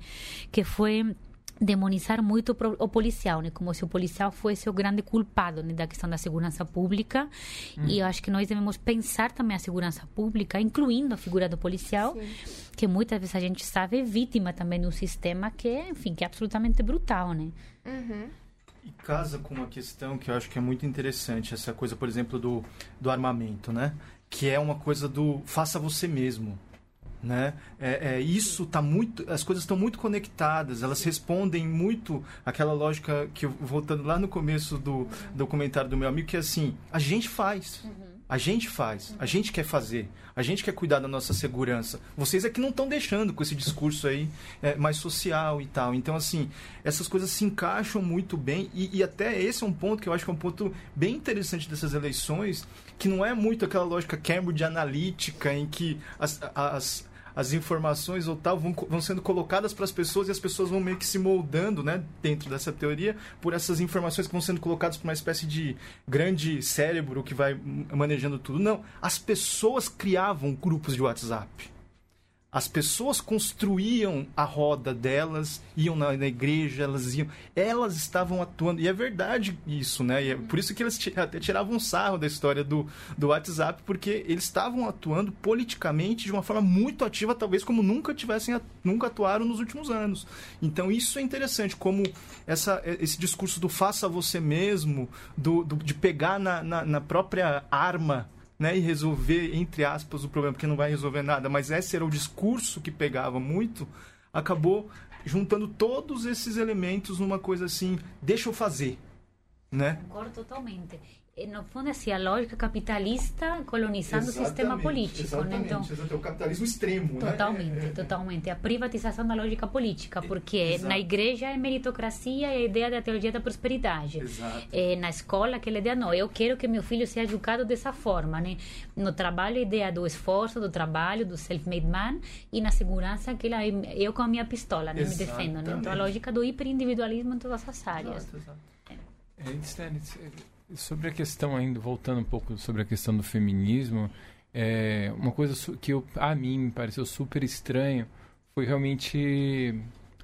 Speaker 5: que foi demonizar muito o policial, né? Como se o policial fosse o grande culpado né? da questão da segurança pública. E eu acho que nós devemos pensar também a segurança pública, incluindo a figura do policial, que muitas vezes a gente sabe é vítima também de um sistema que, é, enfim, que é absolutamente brutal, né?
Speaker 3: Uhum.
Speaker 4: E casa com uma questão que eu acho que é muito interessante, essa coisa, por exemplo, do, do armamento, né? Que é uma coisa do faça você mesmo. Né? É, é, isso tá muito. As coisas estão muito conectadas, elas respondem muito aquela lógica que, eu- voltando lá no começo do, do comentário do meu amigo, que é assim: a gente faz. A gente faz, a gente quer fazer, a gente quer cuidar da nossa segurança. Vocês é que não estão deixando com esse discurso aí é, mais social e tal. Então, assim, essas coisas se encaixam muito bem e, e até esse é um ponto que eu acho que é um ponto bem interessante dessas eleições, que não é muito aquela lógica Cambridge analítica em que as, as, as informações ou tal vão, vão sendo colocadas para as pessoas e as pessoas vão meio que se moldando, né, dentro dessa teoria, por essas informações que vão sendo colocadas por uma espécie de grande cérebro que vai manejando tudo. Não, as pessoas criavam grupos de WhatsApp. As pessoas construíam a roda delas, iam na, na igreja, elas iam, elas estavam atuando. E é verdade isso, né? E é por isso que eles até tiravam sarro da história do, do WhatsApp, porque eles estavam atuando politicamente de uma forma muito ativa, talvez como nunca tivessem, nunca atuaram nos últimos anos. Então isso é interessante, como essa, esse discurso do faça você mesmo, do, do- de pegar na, na, na própria arma né, e resolver, entre aspas, o problema, porque não vai resolver nada, mas esse era o discurso que pegava muito, acabou juntando todos esses elementos numa coisa assim, deixa eu fazer, né?
Speaker 5: Concordo totalmente. E, No fundo, assim, a lógica capitalista colonizando o sistema político, né? Então,
Speaker 4: é o capitalismo extremo,
Speaker 5: Totalmente, totalmente. A privatização da lógica política, porque na igreja é meritocracia e a ideia da teologia da prosperidade.
Speaker 4: Exato.
Speaker 5: Eh, na escola, aquela ideia, não, eu quero que meu filho seja educado dessa forma, né? No trabalho, a ideia do esforço, do trabalho, do self-made man, e na segurança, aquela, eu com a minha pistola, né? Me defendo, né? Então, a
Speaker 4: Exatamente.
Speaker 5: lógica do hiperindividualismo em todas as áreas.
Speaker 4: Exato, exato.
Speaker 2: É, Stanley, sobre a questão ainda, voltando um pouco sobre a questão do feminismo, é, uma coisa que eu, a mim me pareceu super estranho foi realmente,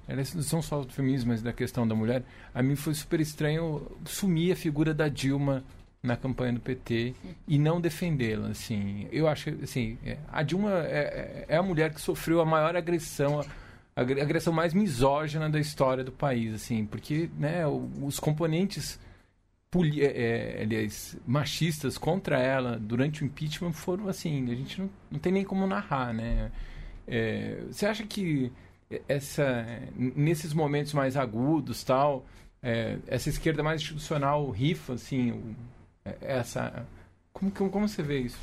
Speaker 2: aliás, não só do feminismo, mas da questão da mulher, a mim foi super estranho sumir a figura da Dilma na campanha do PT e não defendê-la, assim. Eu acho, assim, é, a Dilma é, é- é a mulher que sofreu a maior agressão, a agre- agressão mais misógina da história do país, assim, porque, né, os componentes é, é, aliás, machistas contra ela durante o impeachment foram assim, a gente não, não tem nem como narrar, né? É, você acha que essa nesses momentos mais agudos tal é, essa esquerda mais institucional rifa assim o- essa como, como como você vê isso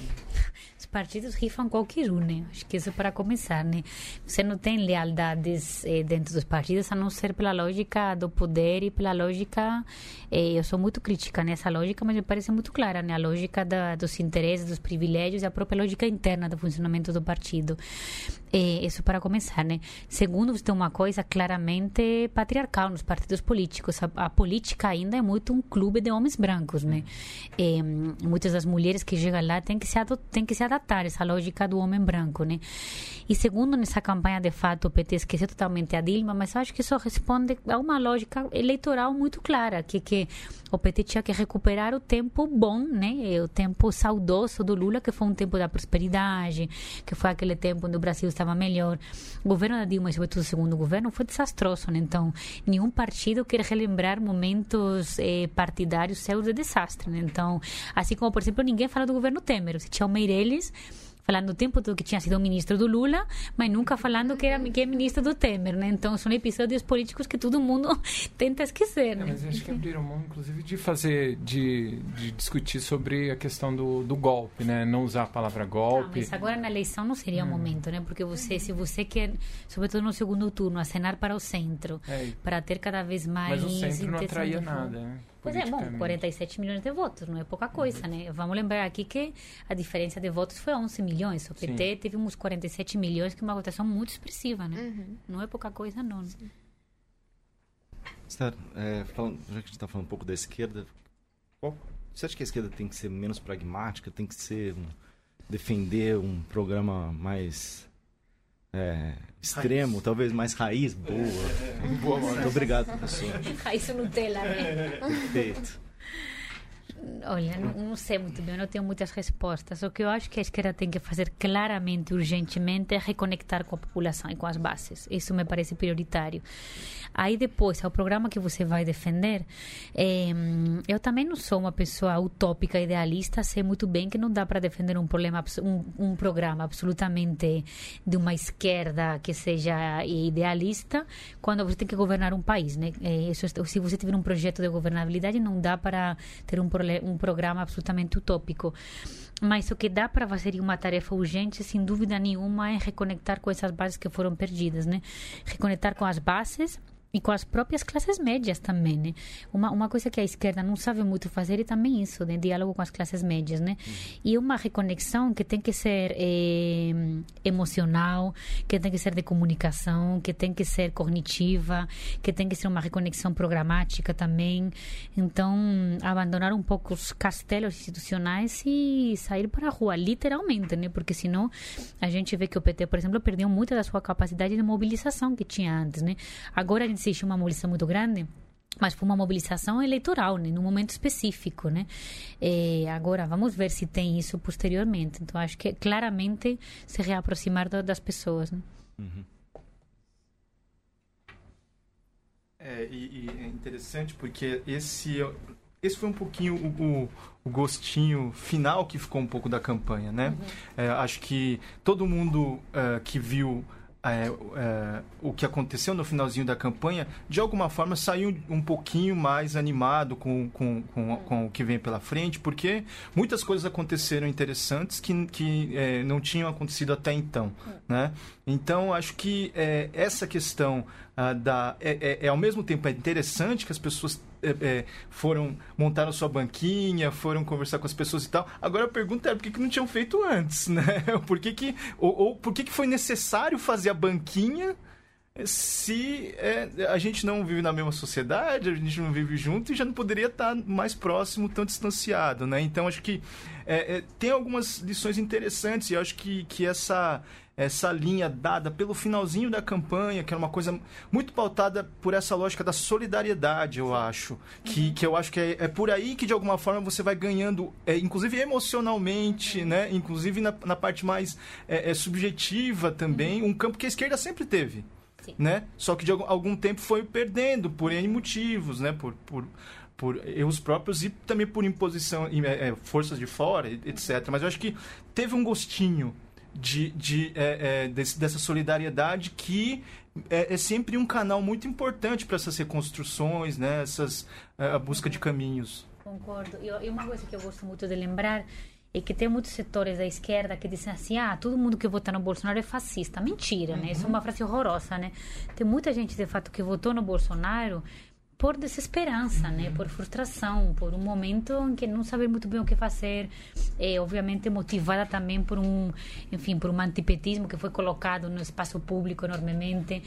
Speaker 5: partidos rifam qualquer um, né? Acho que isso é para começar, né? Você não tem lealdades eh, dentro dos partidos, a não ser pela lógica do poder e pela lógica... Eh, eu sou muito crítica nessa lógica, mas me parece muito clara, né? A lógica da, dos interesses, dos privilégios e a própria lógica interna do funcionamento do partido. Eh, isso para começar, né? Segundo, você tem uma coisa claramente patriarcal nos partidos políticos. A, a política ainda é muito um clube de homens brancos, né? Eh, muitas das mulheres que chegam lá têm que se têm que se adaptar essa lógica do homem branco, né? E segundo, nessa campanha, de fato, o PT esqueceu totalmente a Dilma, mas acho que isso responde a uma lógica eleitoral muito clara, que, que o PT tinha que recuperar o tempo bom, né? O tempo saudoso do Lula, que foi um tempo da prosperidade, que foi aquele tempo onde o Brasil estava melhor. O governo da Dilma, sobretudo o segundo governo, foi desastroso, né? Então, nenhum partido quer relembrar momentos eh, partidários seus de desastre, né? Então, assim como, por exemplo, ninguém fala do governo Temer. Você tinha o Meirelles falando o tempo todo que tinha sido ministro do Lula, mas nunca falando que era que é ministro do Temer, né? Então são episódios políticos que todo mundo tenta esquecer, né?
Speaker 2: É, mas acho que abriram mão, inclusive, de fazer, de, de discutir sobre a questão do, do golpe, né? Não usar a palavra golpe. Não,
Speaker 5: mas agora na eleição não seria o hum. momento, né? Porque você, se você quer, sobretudo no segundo turno, acenar para o centro, é. para ter cada vez mais...
Speaker 2: Mas o centro não atraía nada, né?
Speaker 5: Pois é, bom, 47 milhões de votos, não é pouca coisa, uhum. né? Vamos lembrar aqui que a diferença de votos foi 11 milhões. O PT Sim. teve uns 47 milhões, que é uma votação muito expressiva, né? Uhum. Não é pouca coisa, não.
Speaker 1: Esther, é, falando, já que a gente está falando um pouco da esquerda, qual, você acha que a esquerda tem que ser menos pragmática, tem que ser um, defender um programa mais é, extremo, raiz. talvez mais raiz, boa. É, boa Muito obrigado, professor.
Speaker 5: Raiz Nutella, né?
Speaker 1: Perfeito.
Speaker 5: Olha, não, não, sei muito bem, não tenho muitas respostas. O que eu acho que a esquerda tem que fazer claramente, urgentemente, é reconectar com a população e com as bases. Isso me parece prioritário. Aí depois, ao programa que você vai defender, é, eu também não sou uma pessoa utópica, idealista, sei muito bem que não dá para defender um, problema, um, um programa absolutamente de uma esquerda que seja idealista quando você tem que governar um país, né? É, isso, se você tiver um projeto de governabilidade, não dá para ter um, um programa absolutamente utópico. Mas o que dá para fazer uma tarefa urgente, sem dúvida nenhuma, é reconectar com essas bases que foram perdidas, né? Reconectar com as bases e com as próprias classes médias também, né? Uma, uma coisa que a esquerda não sabe muito fazer é também isso, né? Diálogo com as classes médias, né? Uhum. E uma reconexão que tem que ser é, emocional, que tem que ser de comunicação, que tem que ser cognitiva, que tem que ser uma reconexão programática também. Então, abandonar um pouco os castelos institucionais e sair para a rua, literalmente, né? Porque senão a gente vê que o PT, por exemplo, perdeu muito da sua capacidade de mobilização que tinha antes, né? Agora a gente existe uma mobilização muito grande, mas foi uma mobilização eleitoral, né, num momento específico, né? E agora vamos ver se tem isso posteriormente. Então acho que claramente se reaproximar das pessoas, né? Uhum.
Speaker 4: É, e, e, é interessante porque esse esse foi um pouquinho o, o, o, gostinho final que ficou um pouco da campanha, né? Uhum. É, acho que todo mundo uh, que viu é, é, o que aconteceu no finalzinho da campanha, de alguma forma saiu um pouquinho mais animado com, com, com, com o que vem pela frente, porque muitas coisas aconteceram interessantes que, que é, não tinham acontecido até então. Né? Então, acho que é, essa questão ah, da. É, é, é, ao mesmo tempo é interessante que as pessoas é, é, foram sua banquinha, foram conversar com as pessoas e tal. Agora a pergunta é por que, que não tinham feito antes, né? Por que, que ou, ou por que, que foi necessário fazer a banquinha? se é, a gente não vive na mesma sociedade, a gente não vive junto e já não poderia estar mais próximo, tão distanciado, né? Então acho que é, é, tem algumas lições interessantes e acho que, que essa essa linha dada pelo finalzinho da campanha, que era uma coisa muito pautada por essa lógica da solidariedade, eu acho. Que, uhum. que eu acho que é, é por aí que, de alguma forma, você vai ganhando, é, inclusive emocionalmente, né? inclusive na, na parte mais é, é subjetiva também, uhum. um campo que a esquerda sempre teve. Né? Só que de algum, algum tempo foi perdendo por N motivos, né? por, por, por erros próprios e também por imposição, é, é, forças de fora, etc. Mas eu acho que teve um gostinho de, de é, é, desse, dessa solidariedade que é, é, sempre um canal muito importante para essas reconstruções, né? Essas, é, a busca de caminhos.
Speaker 5: Concordo. E uma coisa que eu gosto muito de lembrar é que tem muitos setores da esquerda que dizem assim, ah, todo mundo que vota no Bolsonaro é fascista. Mentira, né? Isso é uma frase horrorosa, né? Tem muita gente, de fato, que votou no Bolsonaro por desesperança, né? Por frustração, por um momento em que não sabe muito bem o que fazer, é obviamente motivada também por um, enfim, por um antipetismo que foi colocado no espaço público enormemente,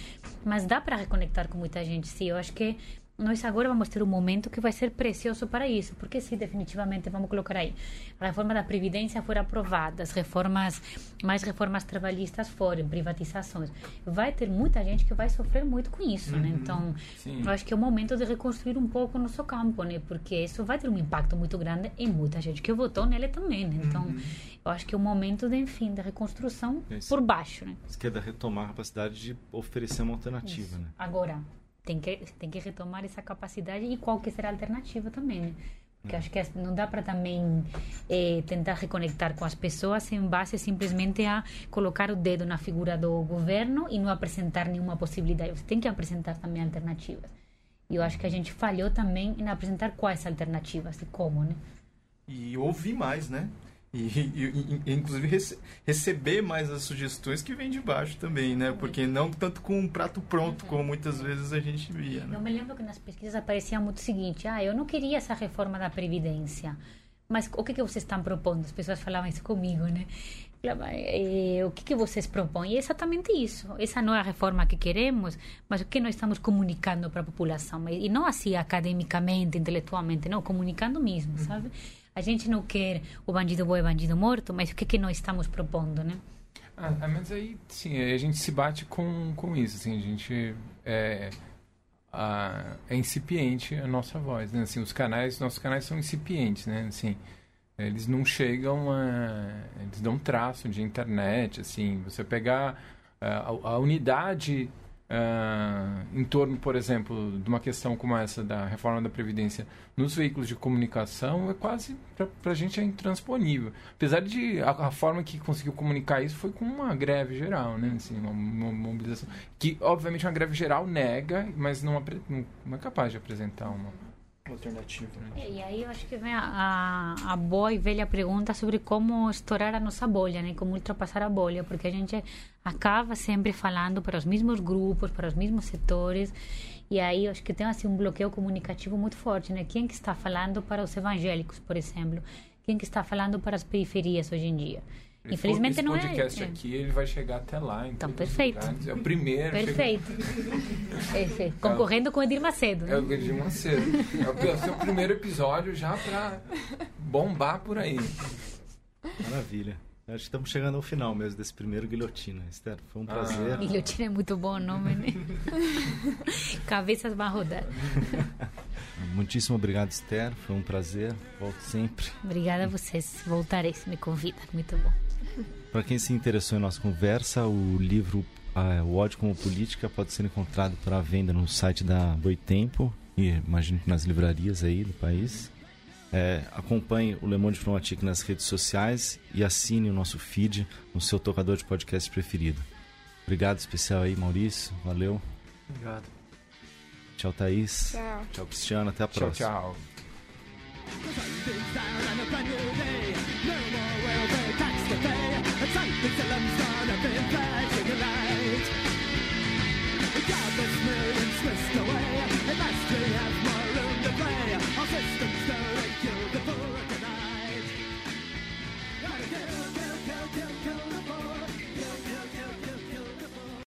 Speaker 5: mas dá para reconectar com muita gente, sim. Eu acho que nós agora vamos ter um momento que vai ser precioso para isso, porque sim, definitivamente, vamos colocar aí, a reforma da Previdência for aprovada, as reformas, mais reformas trabalhistas forem, privatizações, vai ter muita gente que vai sofrer muito com isso, né? uhum, né? Então, sim. eu acho que é o momento de reconstruir um pouco o nosso campo, né? Porque isso vai ter um impacto muito grande em muita gente que votou nele também, né? Então, uhum. eu acho que é o momento, de, enfim, da reconstrução isso. por baixo, né?
Speaker 1: Esquerda retomar a capacidade de oferecer uma alternativa, isso. né?
Speaker 5: Agora, tem que tem que retomar essa capacidade e qual que será a alternativa também, né? Porque acho que não dá para também é, tentar reconectar com as pessoas em base simplesmente a colocar o dedo na figura do governo e não apresentar nenhuma possibilidade. Você tem que apresentar também alternativas. E eu acho que a gente falhou também em apresentar quais alternativas e como, né?
Speaker 4: E ouvir mais, né? E, e, e, inclusive rece receber mais as sugestões que vêm de baixo também, né? Porque não tanto com um prato pronto, uhum. como muitas vezes a gente via. Né?
Speaker 5: Eu me lembro que nas pesquisas aparecia muito o seguinte: ah, eu não queria essa reforma da Previdência, mas o que, que vocês estão propondo? As pessoas falavam isso comigo, né? o que, que vocês propõem? É exatamente isso. Essa não é a reforma que queremos, mas o que nós estamos comunicando para a população. E não assim academicamente, intelectualmente, não, comunicando mesmo, uhum. A gente não quer o bandido bom e bandido morto, mas o que, que nós estamos propondo, né?
Speaker 2: Ah, ah, mas aí, sim, a gente se bate com, com isso, assim, a gente é, a, é incipiente a nossa voz, né? Assim, os canais, nossos canais são incipientes, né? Assim, eles não chegam a... eles dão traço de internet, assim, você pegar a, a unidade uh, em torno, por exemplo, de uma questão como essa da reforma da Previdência nos veículos de comunicação é quase, para a gente, é intransponível. Apesar de a, a, forma que conseguiu comunicar isso foi com uma greve geral, né? Assim, uma, uma mobilização. Que, obviamente, uma greve geral nega, mas não, não é capaz de apresentar uma alternativa.
Speaker 5: Né? É, e aí eu acho que vem a, a, a, boa e velha pergunta sobre como estourar a nossa bolha, né? Como ultrapassar a bolha, porque a gente acaba sempre falando para os mesmos grupos, para os mesmos setores, e aí eu acho que tem assim um bloqueio comunicativo muito forte, né? Quem que está falando para os evangélicos, por exemplo? Quem que está falando para as periferias hoje em dia?
Speaker 2: Ele Infelizmente não é. Esse podcast é. aqui ele vai chegar até lá.
Speaker 5: Então, perfeito.
Speaker 2: É o primeiro.
Speaker 5: Perfeito. Chega... Concorrendo é, com o Edir Macedo. Né?
Speaker 2: É o Edir Macedo. É o seu primeiro episódio já para bombar por aí.
Speaker 1: Maravilha. Acho que estamos chegando ao final mesmo desse primeiro Guilhotina. Esther, foi um ah. prazer.
Speaker 5: Guilhotina é muito bom o nome, né? Cabeças vão rodar.
Speaker 1: Muitíssimo obrigado, Esther. Foi um prazer. Volto sempre.
Speaker 5: Obrigada a vocês. Voltarei se me convidam. Muito bom.
Speaker 1: Para quem se interessou em nossa conversa, o livro ah, O ódio como política pode ser encontrado para venda no site da Boitempo e imagino que nas livrarias aí do país. É, acompanhe o Le Monde Diplomatique nas redes sociais e assine o nosso feed no seu tocador de podcast preferido. Obrigado especial aí, Maurício. Valeu.
Speaker 4: Obrigado.
Speaker 1: Tchau, Thaís.
Speaker 3: Tchau.
Speaker 1: Tchau, Cristiano. Até a próxima.
Speaker 2: Tchau, tchau.
Speaker 6: Saint Vigilance on a big flashing light. God, this million's whisked away.